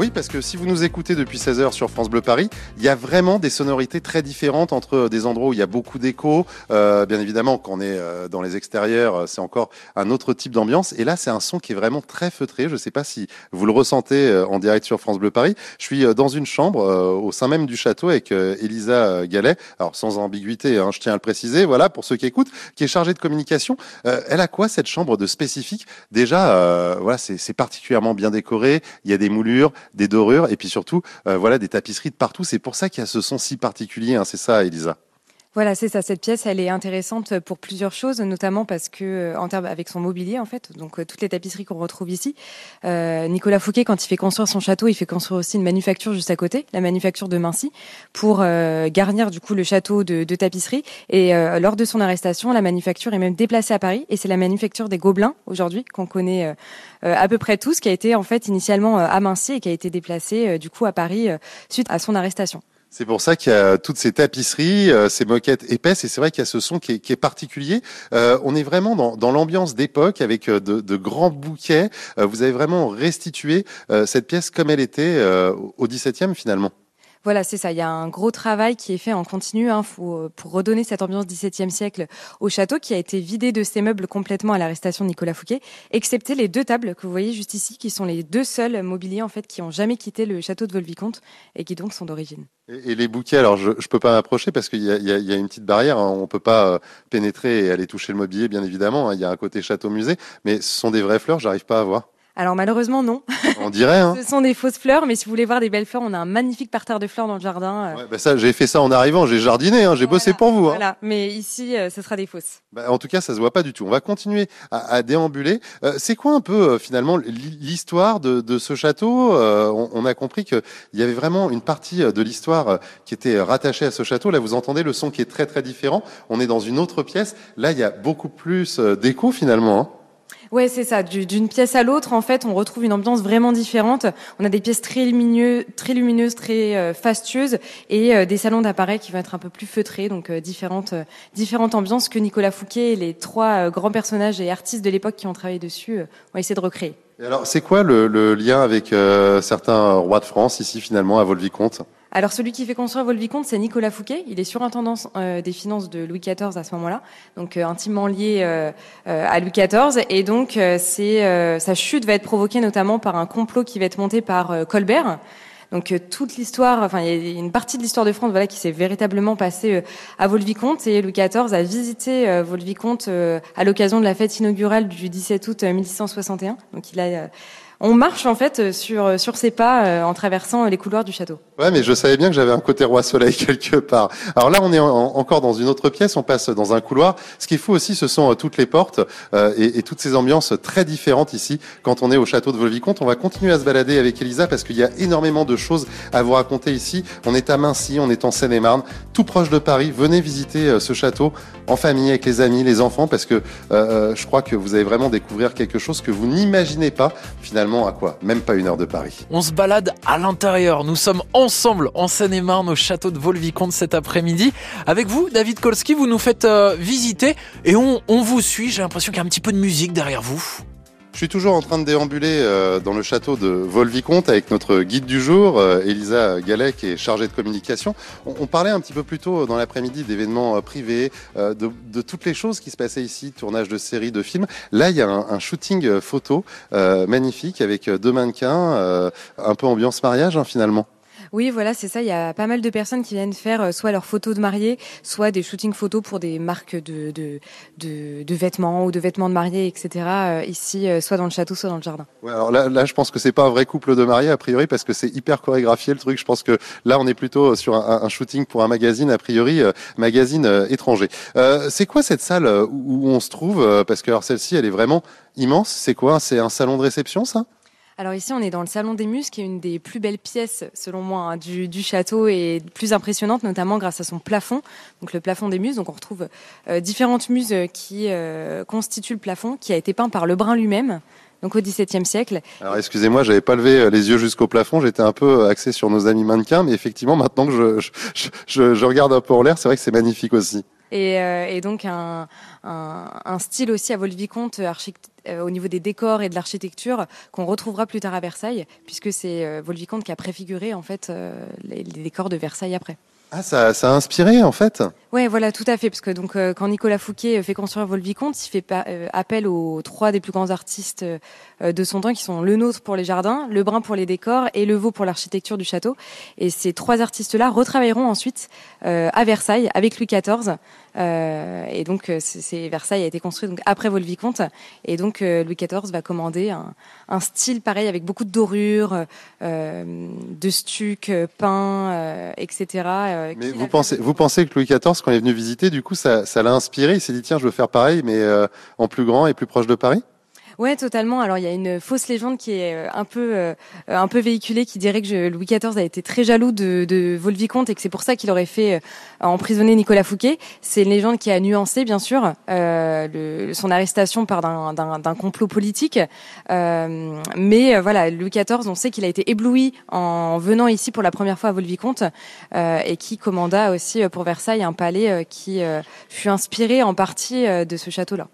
Oui, parce que si vous nous écoutez depuis 16 heures sur France Bleu Paris, il y a vraiment des sonorités très différentes entre des endroits où il y a beaucoup d'écho. Euh, bien évidemment, quand on est euh, dans les extérieurs, euh, c'est encore un autre type d'ambiance. Et là, c'est un son qui est vraiment très feutré. Je ne sais pas si vous le ressentez en direct sur France Bleu Paris. Je suis dans une chambre au sein même du château avec Elisa Gallet. Alors sans ambiguïté, hein, je tiens à le préciser. Voilà pour ceux qui écoutent, qui est chargée de communication. elle a quoi cette chambre de spécifique? Déjà, voilà, c'est particulièrement bien décoré. Il y a des moulures des dorures et puis surtout, euh, voilà, des tapisseries de partout. C'est pour ça qu'il y a ce son si particulier. Hein, c'est ça, Elisa? Voilà, c'est ça. Cette pièce, elle est intéressante pour plusieurs choses, notamment parce que, euh, en termes avec son mobilier, en fait, donc euh, toutes les tapisseries qu'on retrouve ici. Euh, Nicolas Fouquet, quand il fait construire son château, il fait construire aussi une manufacture juste à côté, la manufacture de Mincy, pour garnir du coup le château de, de tapisserie. Et lors de son arrestation, la manufacture est même déplacée à Paris, et c'est la manufacture des Gobelins aujourd'hui qu'on connaît à peu près tous, qui a été en fait initialement à Mincy et qui a été déplacée du coup à Paris suite à son arrestation. C'est pour ça qu'il y a toutes ces tapisseries, euh, ces moquettes épaisses, et c'est vrai qu'il y a ce son qui est, particulier. Euh, on est vraiment dans, l'ambiance d'époque avec euh, de, grands bouquets. vous avez vraiment restitué cette pièce comme elle était au XVIIe finalement. Voilà, c'est ça. Il y a un gros travail qui est fait en continu hein, pour, redonner cette ambiance XVIIe siècle au château, qui a été vidé de ses meubles complètement à l'arrestation de Nicolas Fouquet, excepté les deux tables que vous voyez juste ici, qui sont les deux seuls mobiliers en fait qui ont jamais quitté le château de Volvicomte et qui donc sont d'origine. Et, les bouquets, alors je ne peux pas m'approcher parce qu'il y, y, a une petite barrière, hein. on ne peut pas euh, pénétrer et aller toucher le mobilier, bien évidemment. Hein. Il y a un côté château-musée, mais ce sont des vraies fleurs, j'arrive pas à voir. Alors malheureusement non. On dirait. Hein. Ce sont des fausses fleurs, mais si vous voulez voir des belles fleurs, on a un magnifique parterre de fleurs dans le jardin. Euh. Ouais, bah ça, j'ai fait ça en arrivant, j'ai jardiné, hein, j'ai bossé pour vous. Hein. Voilà, mais ici, euh, ce sera des fausses. Bah, en tout cas, ça se voit pas du tout. On va continuer à, à déambuler. Euh, c'est quoi un peu finalement l'histoire de, de, ce château on, on, a compris qu'il y avait vraiment une partie de l'histoire qui était rattachée à ce château. Là, vous entendez le son qui est très très différent. On est dans une autre pièce. Là, il y a beaucoup plus d'écho finalement. Ouais, c'est ça. D'une pièce à l'autre, en fait, on retrouve une ambiance vraiment différente. On a des pièces très lumineuses, très lumineuses, très euh, fastueuses, et euh, des salons d'appareils qui vont être un peu plus feutrés, donc euh, différentes, ambiances que Nicolas Fouquet et les trois grands personnages et artistes de l'époque qui ont travaillé dessus ont essayé de recréer. Alors, c'est quoi le, le, lien avec certains rois de France ici, finalement, à Volvicomte? Alors celui qui fait construire Volvicomte, c'est Nicolas Fouquet. Il est surintendant euh, des finances de Louis XIV à ce moment-là, donc euh, intimement lié euh, à Louis XIV. Et donc c'est sa chute va être provoquée notamment par un complot qui va être monté par Colbert. Donc toute l'histoire, enfin il y a une partie de l'histoire de France, voilà, qui s'est véritablement passée à Volvicomte et Louis XIV a visité Volvicomte à l'occasion de la fête inaugurale du 17 août 1661. Donc il a on marche en fait euh, sur euh, sur ses pas euh, en traversant les couloirs du château. Ouais, mais je savais bien que j'avais un côté roi soleil quelque part. Alors là, on est encore dans une autre pièce. On passe dans un couloir. Ce qui est fou aussi, ce sont toutes les portes et, et, toutes ces ambiances très différentes ici. Quand on est au château de Volvicomte, on va continuer à se balader avec Elisa parce qu'il y a énormément de choses à vous raconter ici. On est à Mincy, on est en Seine-et-Marne, tout proche de Paris. Venez visiter ce château en famille avec les amis, les enfants, parce que je crois que vous allez vraiment découvrir quelque chose que vous n'imaginez pas finalement à quoi? Même pas une heure de Paris. On se balade à l'intérieur. Nous sommes ensemble en Seine-et-Marne au château de Volvicomte cet après-midi. Avec vous, David Kolski, vous nous faites euh, visiter et on, on vous suit. J'ai l'impression qu'il y a un petit peu de musique derrière vous. Je suis toujours en train de déambuler euh, dans le château de Volvicomte avec notre guide du jour, euh, Elisa Gallet, qui est chargée de communication. On, parlait un petit peu plus tôt dans l'après-midi d'événements euh, privés, de, toutes les choses qui se passaient ici, tournage de séries, de films. Là, il y a un, shooting photo magnifique avec deux mannequins, un peu ambiance mariage hein, finalement. Oui, voilà, c'est ça. Il y a pas mal de personnes qui viennent faire euh, soit leurs photos de mariée, soit des shootings photos pour des marques de, de, de, vêtements ou de vêtements de mariée, etc. euh, ici, euh, soit dans le château, soit dans le jardin. Alors là, là, je pense que c'est pas un vrai couple de mariés a priori parce que c'est hyper chorégraphié le truc. Je pense que là, on est plutôt sur un, shooting pour un magazine a priori magazine étranger. C'est quoi cette salle où on se trouve Parce que celle-ci, elle est vraiment immense. C'est quoi? C'est un salon de réception, ça? Alors ici, on est dans le salon des muses, qui est une des plus belles pièces, selon moi, hein, du, château et plus impressionnante, notamment grâce à son plafond, donc le plafond des muses. Donc on retrouve euh, différentes muses qui euh, constituent le plafond, qui a été peint par Lebrun lui-même. Donc au XVIIe siècle. Alors excusez-moi, j'avais pas levé euh, les yeux jusqu'au plafond. J'étais un peu axé sur nos amis mannequins, mais effectivement, maintenant que je, je, je regarde un peu en l'air, c'est vrai que c'est magnifique aussi. Et, euh, et donc un, style aussi à Vol-Vicomte euh, au niveau des décors et de l'architecture qu'on retrouvera plus tard à Versailles, puisque c'est euh, Vol-Vicomte qui a préfiguré en fait euh, les, décors de Versailles après. Ah, ça, a inspiré en fait. Ouais, voilà, tout à fait, parce que donc euh, quand Nicolas Fouquet fait construire Vol-Vicomte, il fait euh, appel aux trois des plus grands artistes euh, de son temps, qui sont le nôtre pour les jardins, le brun pour les décors et le veau pour l'architecture du château. Et ces trois artistes-là retravailleront ensuite à Versailles avec Louis XIV. Et donc, c'est Versailles a été construit donc après Vol-Vicomte, et donc Louis XIV va commander un, un, style pareil avec beaucoup de dorures, de stuc peint, etc. Mais vous pensez, vous pensez que Louis XIV, quand il est venu visiter, du coup, ça, ça l'a inspiré. Il s'est dit tiens, je veux faire pareil, mais euh, en plus grand et plus proche de Paris? Ouais, totalement. Alors il y a une fausse légende qui est euh, un peu euh, un peu véhiculée qui dirait que Louis XIV a été très jaloux de, de Vol-Vicomte et que c'est pour ça qu'il aurait fait euh, emprisonner Nicolas Fouquet. C'est une légende qui a nuancé bien sûr euh, son arrestation par d'un complot politique. Euh, mais voilà, Louis XIV, on sait qu'il a été ébloui en venant ici pour la première fois à Vol-Vicomte et qui commanda aussi pour Versailles un palais qui fut inspiré en partie de ce château-là.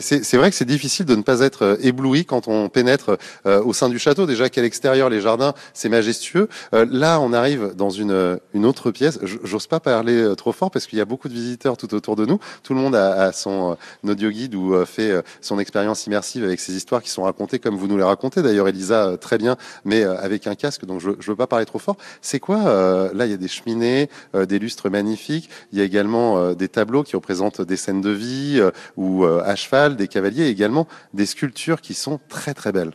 C'est vrai que c'est difficile de ne pas être euh, ébloui quand on pénètre euh, au sein du château. Déjà qu'à l'extérieur, les jardins, c'est majestueux. Euh, là, on arrive dans une, une autre pièce. J'ose pas parler euh, trop fort parce qu'il y a beaucoup de visiteurs tout autour de nous. Tout le monde a, a son euh, audio guide ou euh, fait son expérience immersive avec ces histoires qui sont racontées comme vous nous les racontez. D'ailleurs, Elisa, très bien, mais avec un casque, donc je, je veux pas parler trop fort. C'est quoi Là, il y a des cheminées, des lustres magnifiques. Il y a également des tableaux qui représentent des scènes de vie ou cheval, des cavaliers également des sculptures qui sont très très belles.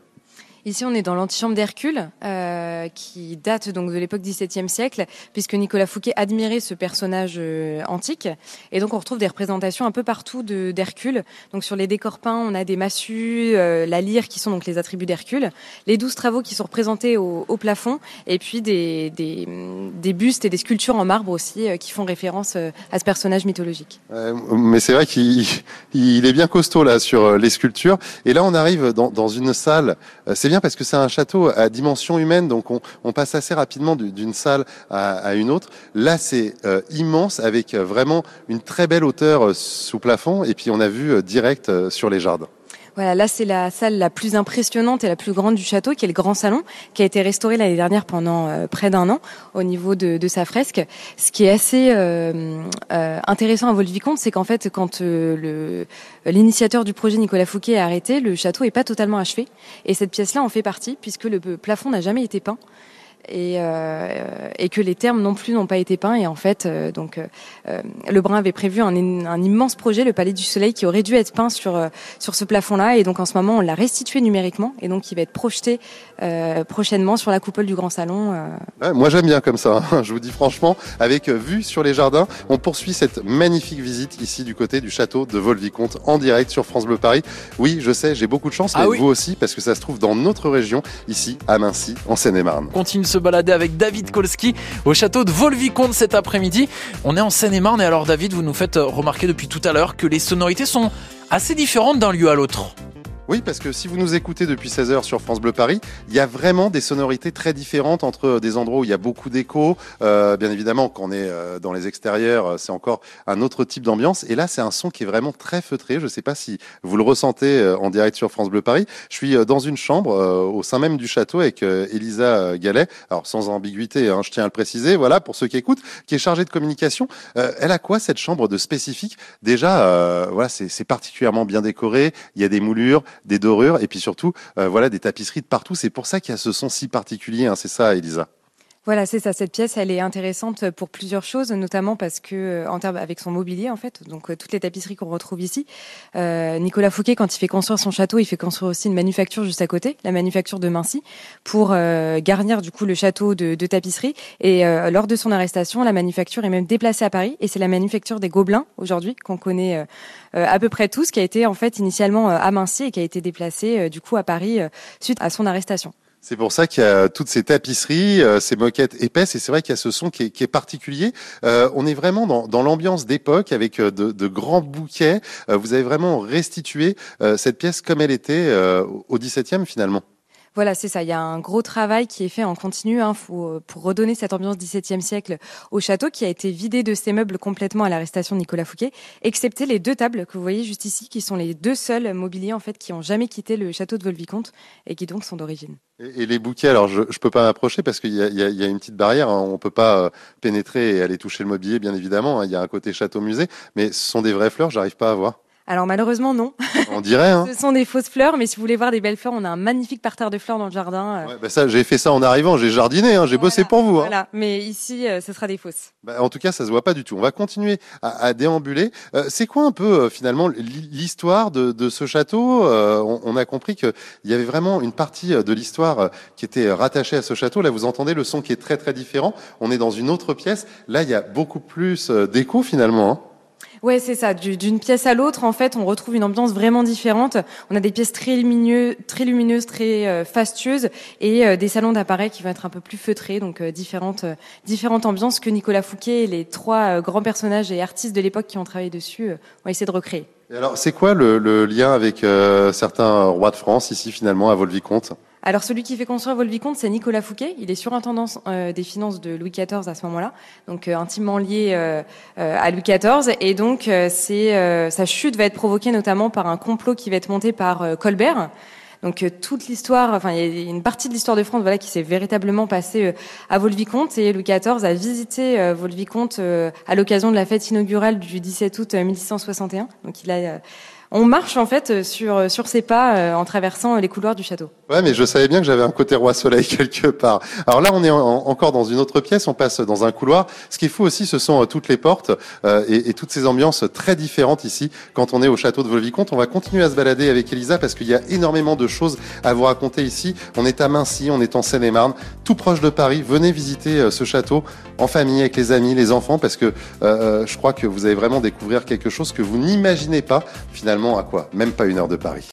Ici, on est dans l'antichambre d'Hercule, euh, qui date donc de l'époque XVIIe siècle, puisque Nicolas Fouquet admirait ce personnage euh, antique. Et donc, on retrouve des représentations un peu partout d'Hercule. Donc, sur les décors peints, on a des massues, euh, la lyre, qui sont donc les attributs d'Hercule, les douze travaux qui sont représentés au, plafond, et puis des, bustes et des sculptures en marbre aussi, qui font référence à ce personnage mythologique. mais c'est vrai qu'il il est bien costaud là sur les sculptures. Et là, on arrive dans, dans une salle. C'est parce que c'est un château à dimension humaine, donc on, passe assez rapidement d'une salle à, une autre. Là, c'est euh, immense avec vraiment une très belle hauteur euh, sous plafond, et puis on a vu euh, direct euh, sur les jardins. Voilà, là c'est la salle la plus impressionnante et la plus grande du château, qui est le grand salon, qui a été restauré l'année dernière pendant euh, près d'un an au niveau de, de, sa fresque. Ce qui est assez euh, euh, intéressant à Vol-Vicomte, c'est qu'en fait, quand le l'initiateur du projet Nicolas Fouquet est arrêté, le château est pas totalement achevé, et cette pièce-là en fait partie, puisque le plafond n'a jamais été peint et, euh, et que les termes non plus n'ont pas été peints. Et en fait, euh, donc euh, Lebrun avait prévu un, un, immense projet, le Palais du Soleil, qui aurait dû être peint sur sur ce plafond-là. Et donc en ce moment, on l'a restitué numériquement, et donc il va être projeté prochainement sur la coupole du Grand Salon. Ouais, moi, j'aime bien comme ça. Hein. Je vous dis franchement, avec vue sur les jardins, on poursuit cette magnifique visite ici du côté du château de Vol-Vicomte en direct sur France Bleu Paris. Oui, je sais, j'ai beaucoup de chance, mais ah oui. vous aussi, parce que ça se trouve dans notre région, ici à Mincy, en Seine-et-Marne. Continue se balader avec David Kolski au château de Volvicomte cet après-midi. On est en Seine-et-Marne et alors David, vous nous faites remarquer depuis tout à l'heure que les sonorités sont assez différentes d'un lieu à l'autre. Oui, parce que si vous nous écoutez depuis 16 heures sur France Bleu Paris, il y a vraiment des sonorités très différentes entre des endroits où il y a beaucoup d'écho. Euh, bien évidemment, quand on est euh, dans les extérieurs, c'est encore un autre type d'ambiance. Et là, c'est un son qui est vraiment très feutré. Je ne sais pas si vous le ressentez euh, en direct sur France Bleu Paris. Je suis dans une chambre au sein même du château avec Elisa Gallet. Alors, sans ambiguïté, hein, je tiens à le préciser. Voilà, pour ceux qui écoutent, qui est chargée de communication. elle a quoi cette chambre de spécifique? Déjà, voilà, c'est particulièrement bien décoré. Il y a des moulures des dorures et puis surtout euh, voilà des tapisseries de partout. C'est pour ça qu'il y a ce son si particulier. Hein, c'est ça, Elisa? Voilà, c'est ça. Cette pièce, elle est intéressante pour plusieurs choses, notamment parce que, euh, en termes avec son mobilier, en fait, donc euh, toutes les tapisseries qu'on retrouve ici. Euh, Nicolas Fouquet, quand il fait construire son château, il fait construire aussi une manufacture juste à côté, la manufacture de Mincy, pour garnir du coup le château de, de tapisserie. Et lors de son arrestation, la manufacture est même déplacée à Paris, et c'est la manufacture des Gobelins aujourd'hui qu'on connaît à peu près tous, qui a été en fait initialement à Mincy et qui a été déplacée du coup à Paris suite à son arrestation. C'est pour ça qu'il y a toutes ces tapisseries, euh, ces moquettes épaisses, et c'est vrai qu'il y a ce son qui est, particulier. Euh, on est vraiment dans, l'ambiance d'époque, avec euh, de, grands bouquets. Vous avez vraiment restitué cette pièce comme elle était au XVIIe finalement. Voilà, c'est ça. Il y a un gros travail qui est fait en continu hein, faut, pour redonner cette ambiance XVIIe siècle au château, qui a été vidé de ses meubles complètement à l'arrestation de Nicolas Fouquet, excepté les deux tables que vous voyez juste ici, qui sont les deux seuls mobiliers en fait qui ont jamais quitté le château de Volvicomte et qui donc sont d'origine. Et, les bouquets, alors je ne peux pas m'approcher parce qu'il y, a, une petite barrière, hein, on peut pas euh, pénétrer et aller toucher le mobilier, bien évidemment. Hein, il y a un côté château-musée, mais ce sont des vraies fleurs, j'arrive pas à voir. Alors malheureusement non. On dirait. Hein. Ce sont des fausses fleurs, mais si vous voulez voir des belles fleurs, on a un magnifique parterre de fleurs dans le jardin. Euh. Ouais, bah ça, j'ai fait ça en arrivant, j'ai jardiné, hein, j'ai voilà, bossé pour vous. Hein. Voilà, mais ici, euh, ce sera des fausses. Bah, en tout cas, ça se voit pas du tout. On va continuer à, à déambuler. Euh, c'est quoi un peu euh, finalement l'histoire de, de, ce château euh, on, on, a compris qu'il y avait vraiment une partie de l'histoire qui était rattachée à ce château. Là, vous entendez le son qui est très très différent. On est dans une autre pièce. Là, il y a beaucoup plus d'écho finalement. Ouais, c'est ça. D'une pièce à l'autre, en fait, on retrouve une ambiance vraiment différente. On a des pièces très lumineuses, très euh, fastueuses, et euh, des salons d'appareils qui vont être un peu plus feutrés, donc euh, différentes, différentes ambiances que Nicolas Fouquet et les trois grands personnages et artistes de l'époque qui ont travaillé dessus ont essayé de recréer. Alors, c'est quoi le, le, lien avec certains rois de France ici, finalement, à Volvicomte? Alors celui qui fait construire Volvicomte, c'est Nicolas Fouquet. Il est surintendant euh, des finances de Louis XIV à ce moment-là, donc euh, intimement lié euh, à Louis XIV. Et donc c'est sa chute va être provoquée notamment par un complot qui va être monté par Colbert. Donc toute l'histoire, enfin il y a une partie de l'histoire de France, voilà, qui s'est véritablement passée à Volvicomte et Louis XIV a visité Volvicomte à l'occasion de la fête inaugurale du 17 août 1661. Donc il a on marche en fait sur sur ses pas euh, en traversant les couloirs du château. Ouais, mais je savais bien que j'avais un côté roi soleil quelque part. Alors là, on est en, encore dans une autre pièce, on passe dans un couloir. Ce qui est fou aussi, ce sont euh, toutes les portes euh, et, toutes ces ambiances très différentes ici. Quand on est au château de Volvicomte, on va continuer à se balader avec Elisa parce qu'il y a énormément de choses à vous raconter ici. On est à Mincy, on est en Seine-et-Marne, tout proche de Paris. Venez visiter ce château en famille avec les amis, les enfants, parce que je crois que vous allez vraiment découvrir quelque chose que vous n'imaginez pas à quoi? Même pas une heure de Paris.